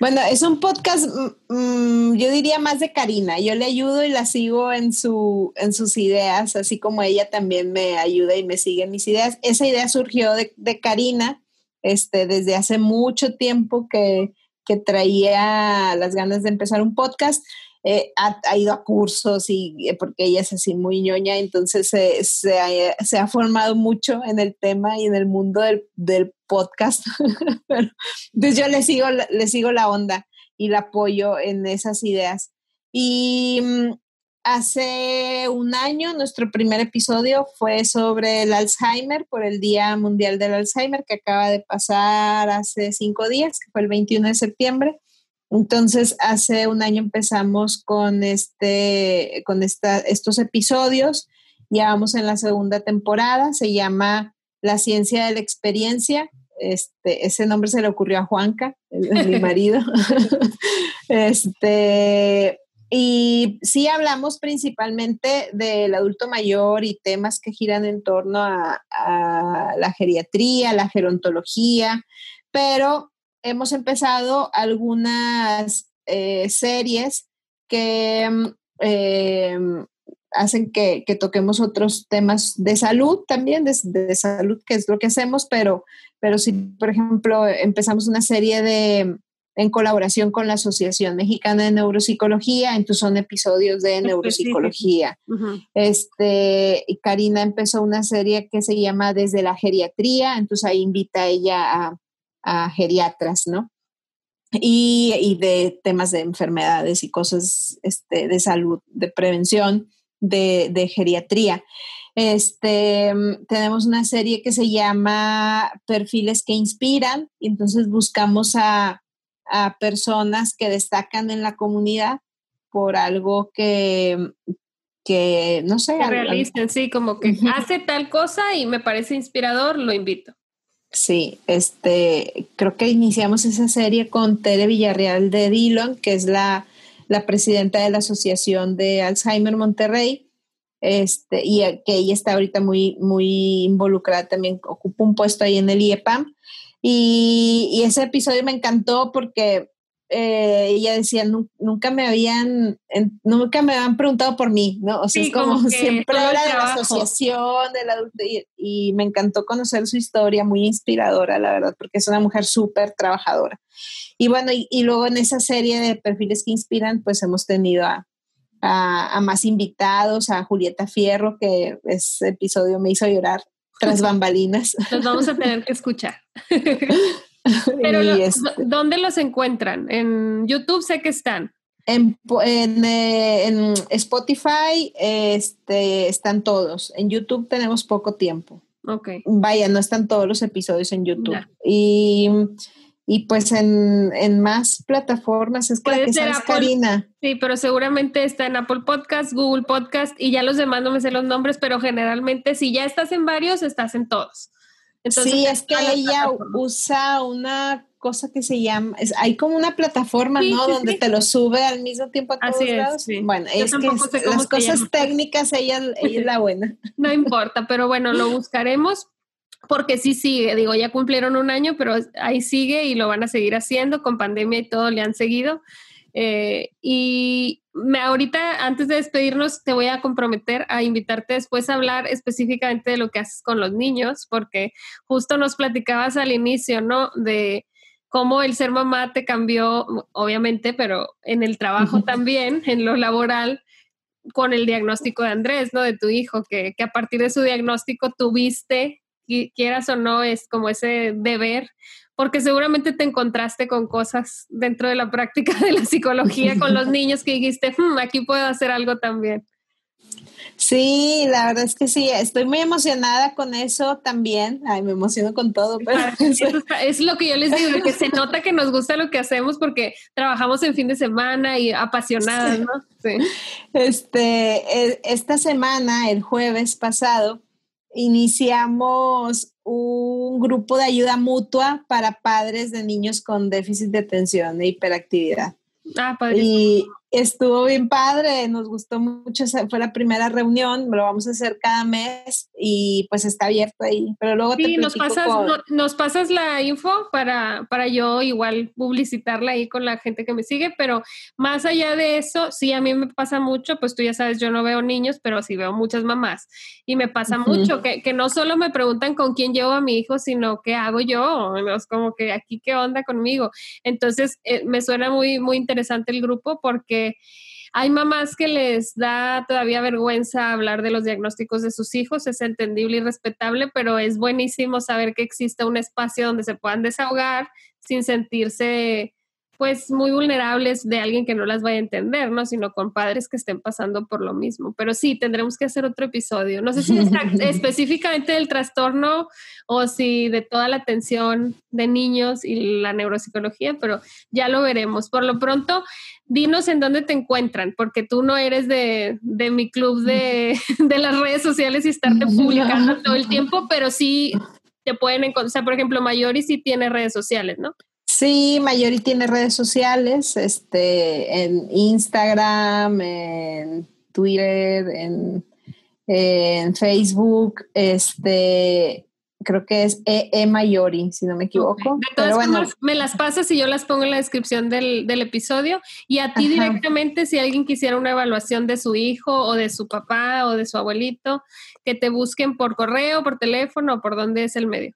Bueno, es un podcast, mm, mm, yo diría más de Karina. Yo le ayudo y la sigo en, su, en sus ideas, así como ella también me ayuda y me sigue en mis ideas. Esa idea surgió de, de Karina este, desde hace mucho tiempo que, que traía las ganas de empezar un podcast. Eh, ha, ido a cursos y eh, porque ella es así muy ñoña, entonces se, ha, formado mucho en el tema y en el mundo del, podcast. entonces yo le sigo, le sigo la onda y la apoyo en esas ideas. Y mm, hace un año nuestro primer episodio fue sobre el Alzheimer por el Día Mundial del Alzheimer que acaba de pasar hace cinco días, que fue el 21 de septiembre. Entonces, hace un año empezamos con, este, con estos episodios. Ya vamos en la segunda temporada. Se llama La ciencia de la experiencia. Este, ese nombre se le ocurrió a Juanca, mi marido. este, y sí hablamos principalmente del adulto mayor y temas que giran en torno a, la geriatría, la gerontología, pero hemos empezado algunas eh, series que mm, eh, hacen que, toquemos otros temas de salud también, de, salud, que es lo que hacemos, pero, pero si, por ejemplo, empezamos una serie de en colaboración con la Asociación Mexicana de Neuropsicología, entonces son episodios de neuropsicología. Este, Karina empezó una serie que se llama Desde la geriatría, entonces ahí invita ella a, a geriatras, ¿no? Y, de temas de enfermedades y cosas este, de salud, de prevención, de, geriatría. Este, tenemos una serie que se llama Perfiles que Inspiran, y entonces buscamos a, personas que destacan en la comunidad por algo que, que no sé. Que realicen, sí, como que hace tal cosa y me parece inspirador, lo invito. Sí, este, creo que iniciamos esa serie con Tere Villarreal de Dillon, que es la, presidenta de la Asociación de Alzheimer Monterrey, este, y que ella está ahorita muy, muy involucrada también, ocupa un puesto ahí en el IEPAM. Y, y ese episodio me encantó porque eh, ella decía, nunca me habían, nunca me habían preguntado por mí, ¿no? O sea, es como, siempre era de la asociación, del adulto, y, me encantó conocer su historia, muy inspiradora, la verdad, porque es una mujer súper trabajadora. Y bueno, y, luego en esa serie de perfiles que inspiran, pues hemos tenido a, a, a más invitados, a Julieta Fierro, que ese episodio me hizo llorar tras bambalinas. Los vamos a tener que escuchar. Pero este ¿dónde los encuentran? En YouTube sé que están. En, eh, Spotify este, están todos. En YouTube tenemos poco tiempo. Ok. Vaya, no están todos los episodios en YouTube. Y y pues en, más plataformas es que la Karina. Sí, pero seguramente está en Apple Podcast, Google Podcast y ya los demás no me sé los nombres, pero generalmente si ya estás en varios, estás en todos. sí, es que ella usa una cosa que se llama, es, hay como una plataforma, ¿no? Donde te lo sube al mismo tiempo a todos Así lados. Bueno, es que las cosas técnicas ella, ella es la buena. No importa, pero bueno, lo buscaremos porque sí sigue, digo, ya cumplieron un año, pero ahí sigue y lo van a seguir haciendo, con pandemia y todo le han seguido. Eh, y me, ahorita, antes de despedirnos, te voy a comprometer a invitarte después a hablar específicamente de lo que haces con los niños, porque justo nos platicabas al inicio, ¿no? De cómo el ser mamá te cambió, obviamente, pero en el trabajo también, en lo laboral, con el diagnóstico de Andrés, ¿no? De tu hijo, que, que a partir de su diagnóstico tuviste quieras o no, es como ese deber, porque seguramente te encontraste con cosas dentro de la práctica de la psicología con los niños que dijiste, hmm, aquí puedo hacer algo también. Sí, la verdad es que sí, estoy muy emocionada con eso también. Ay, me emociono con todo. Pero es lo que yo les digo, que se nota que nos gusta lo que hacemos porque trabajamos en fin de semana y apasionadas, ¿no? Sí. Este, e, esta semana, el jueves pasado, iniciamos un grupo de ayuda mutua para padres de niños con déficit de atención e hiperactividad. Ah, y estuvo bien padre, nos gustó mucho, fue la primera reunión, lo vamos a hacer cada mes y pues está abierto ahí, pero luego sí, nos pasas, nos pasas la info para, para yo igual publicitarla ahí con la gente que me sigue, pero más allá de eso, sí, a mí me pasa mucho, pues tú ya sabes, yo no veo niños, pero sí veo muchas mamás y me pasa mucho que, que, no solo me preguntan con quién llevo a mi hijo, sino qué hago yo, es como que aquí qué onda conmigo. Entonces, eh, me suena muy, muy interesante el grupo porque hay mamás que les da todavía vergüenza hablar de los diagnósticos de sus hijos, es entendible y respetable, pero es buenísimo saber que existe un espacio donde se puedan desahogar sin sentirse pues muy vulnerables de alguien que no las vaya a entender, ¿no? Sino con padres que estén pasando por lo mismo. Pero sí, tendremos que hacer otro episodio. No sé si es específicamente del trastorno o si de toda la atención de niños y la neuropsicología, pero ya lo veremos. Por lo pronto, dinos en dónde te encuentran, porque tú no eres de, de mi club de, de, las redes sociales y estarte publicando todo el tiempo, pero sí te pueden encontrar, o sea, por ejemplo, Mayori sí tiene redes sociales, ¿no? Sí, Mayori tiene redes sociales, este, en Instagram, en Twitter, en, Facebook, este, creo que es E, e Mayori, si no me equivoco. De todas formas, me las pasas y yo las pongo en la descripción del, episodio. Y a ti directamente, si alguien quisiera una evaluación de su hijo o de su papá o de su abuelito, que te busquen por correo, por teléfono o por dónde es el medio.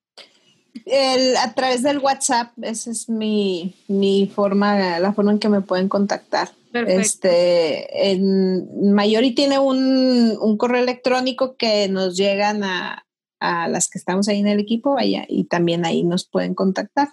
El, a través del WhatsApp, esa es mi, mi, forma, la forma en que me pueden contactar. Este, en Mayori tiene un, un, correo electrónico que nos llegan a, a, las que estamos ahí en el equipo, vaya, y también ahí nos pueden contactar.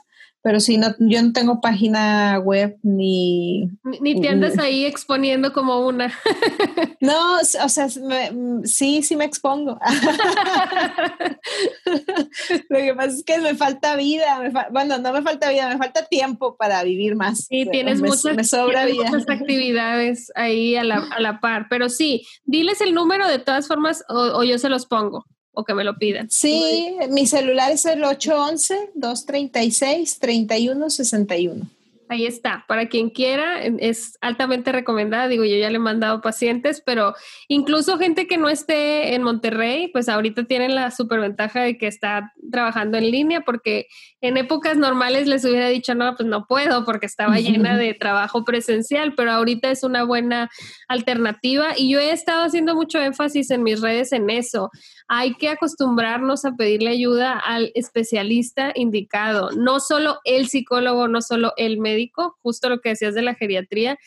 Pero si no, yo no tengo página web ni... Ni te andas ahí exponiendo como una. no, o sea, sí, sí me expongo. Lo que pasa es que me falta vida, bueno, no me falta vida, me falta tiempo para vivir más. Sí, tienes, muchas, muchas actividades ahí a la, a la, par, pero sí, diles el número de todas formas o yo se los pongo o que me lo pidan. Sí, mi celular es el 811-236-3161. Ahí está, para quien quiera, es altamente recomendada. Digo, yo ya le he mandado pacientes, pero incluso gente que no esté en Monterrey, pues ahorita tienen la superventaja de que está trabajando en línea, porque en épocas normales les hubiera dicho, no, pues no puedo, porque estaba llena de trabajo presencial, pero ahorita es una buena alternativa. Y yo he estado haciendo mucho énfasis en mis redes en eso. Hay que acostumbrarnos a pedirle ayuda al especialista indicado, no solo el psicólogo, no solo el médico justo lo que decías de la geriatría,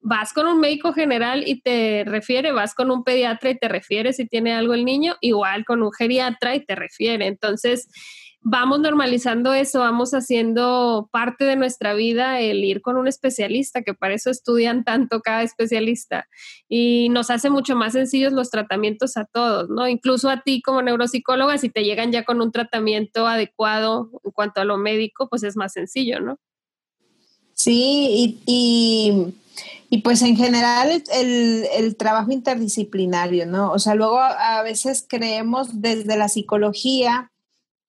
vas con un médico general y te refiere, vas con un pediatra y te refiere si tiene algo el niño, igual con un geriatra y te refiere. Entonces, vamos normalizando eso, vamos haciendo parte de nuestra vida el ir con un especialista, que para eso estudian tanto cada especialista, y nos hace mucho más sencillos los tratamientos a todos, ¿no? Incluso a ti como neuropsicóloga, si te llegan ya con un tratamiento adecuado cuanto a lo médico, pues es más sencillo, ¿no? Sí, y, pues en general el, trabajo interdisciplinario, ¿no? O sea, luego a, veces creemos desde la psicología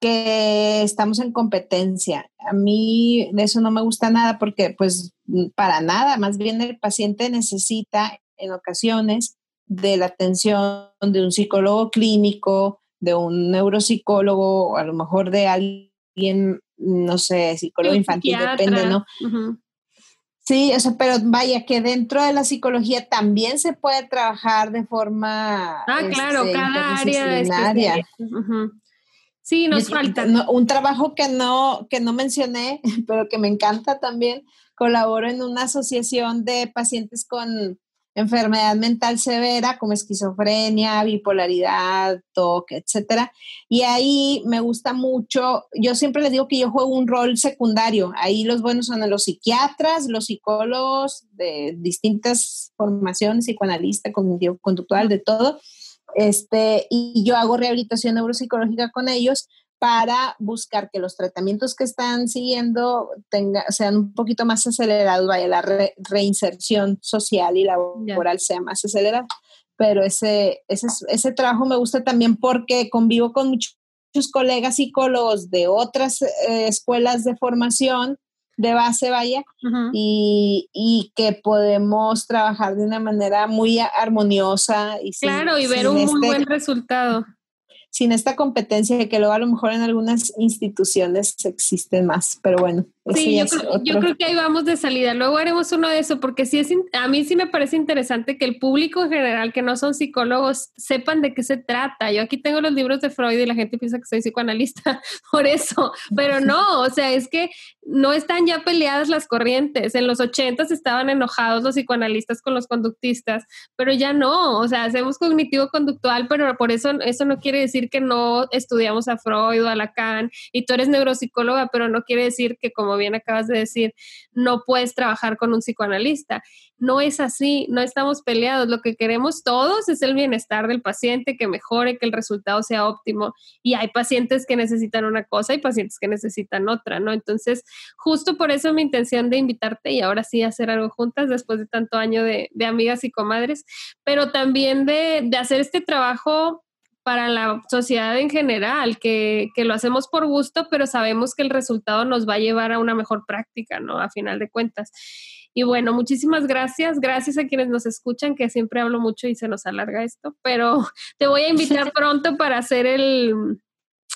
que estamos en competencia. A mí de eso no me gusta nada porque pues para nada, más bien el paciente necesita en ocasiones de la atención de un psicólogo clínico, de un neuropsicólogo, o a lo mejor de alguien, no sé, psicólogo infantil, depende, ¿no? Sí, eso, pero vaya que dentro de la psicología también se puede trabajar de forma ah, claro, este, cada área Sí, nos falta. un trabajo que no, que no mencioné, pero que me encanta también. Colaboro en una asociación de pacientes con enfermedad mental severa como esquizofrenia, bipolaridad, TOC, etcétera. Y ahí me gusta mucho, yo siempre les digo que yo juego un rol secundario. Ahí los buenos son los psiquiatras, los psicólogos de distintas formaciones, psicoanalista, cognitivo conductual, de todo. Este, y yo hago rehabilitación neuropsicológica con ellos para buscar que los tratamientos que están siguiendo tenga, sean un poquito más acelerados, vaya, la reinserción social y laboral sea más acelerada. Pero ese, ese, ese trabajo me gusta también porque convivo con muchos colegas psicólogos de otras eh, escuelas de formación de base, vaya, y, y, que podemos trabajar de una manera muy armoniosa. Y claro, y ver un muy este buen resultado sin esta competencia que luego a lo mejor en algunas instituciones existen más, pero bueno. Sí, yo creo, yo creo, que ahí vamos de salida. Luego haremos uno de eso, porque sí es, a mí sí me parece interesante que el público en general, que no son psicólogos, sepan de qué se trata. Yo aquí tengo los libros de Freud y la gente piensa que soy psicoanalista por eso, pero no, o sea, es que no están ya peleadas las corrientes. En los ochentas estaban enojados los psicoanalistas con los conductistas, pero ya no, o sea, hacemos cognitivo-conductual, pero por eso eso no quiere decir que no estudiamos a Freud o a Lacan y tú eres neuropsicóloga, pero no quiere decir que como bien acabas de decir, no puedes trabajar con un psicoanalista. No es así, no estamos peleados. Lo que queremos todos es el bienestar del paciente, que mejore, que el resultado sea óptimo. Y hay pacientes que necesitan una cosa y pacientes que necesitan otra, ¿no? Entonces, justo por eso mi intención de invitarte y ahora sí hacer algo juntas después de tanto año de, amigas y comadres, pero también de, de hacer este trabajo para la sociedad en general, que, lo hacemos por gusto, pero sabemos que el resultado nos va a llevar a una mejor práctica, ¿no? A final de cuentas. Y bueno, muchísimas gracias. Gracias a quienes nos escuchan, que siempre hablo mucho y se nos alarga esto, pero te voy a invitar pronto para hacer el,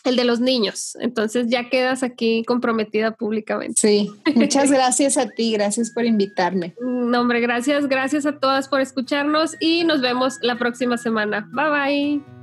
el de los niños. Entonces ya quedas aquí comprometida públicamente. Sí, muchas gracias a ti, gracias por invitarme. No, hombre, gracias, gracias a todas por escucharnos y nos vemos la próxima semana. Bye bye.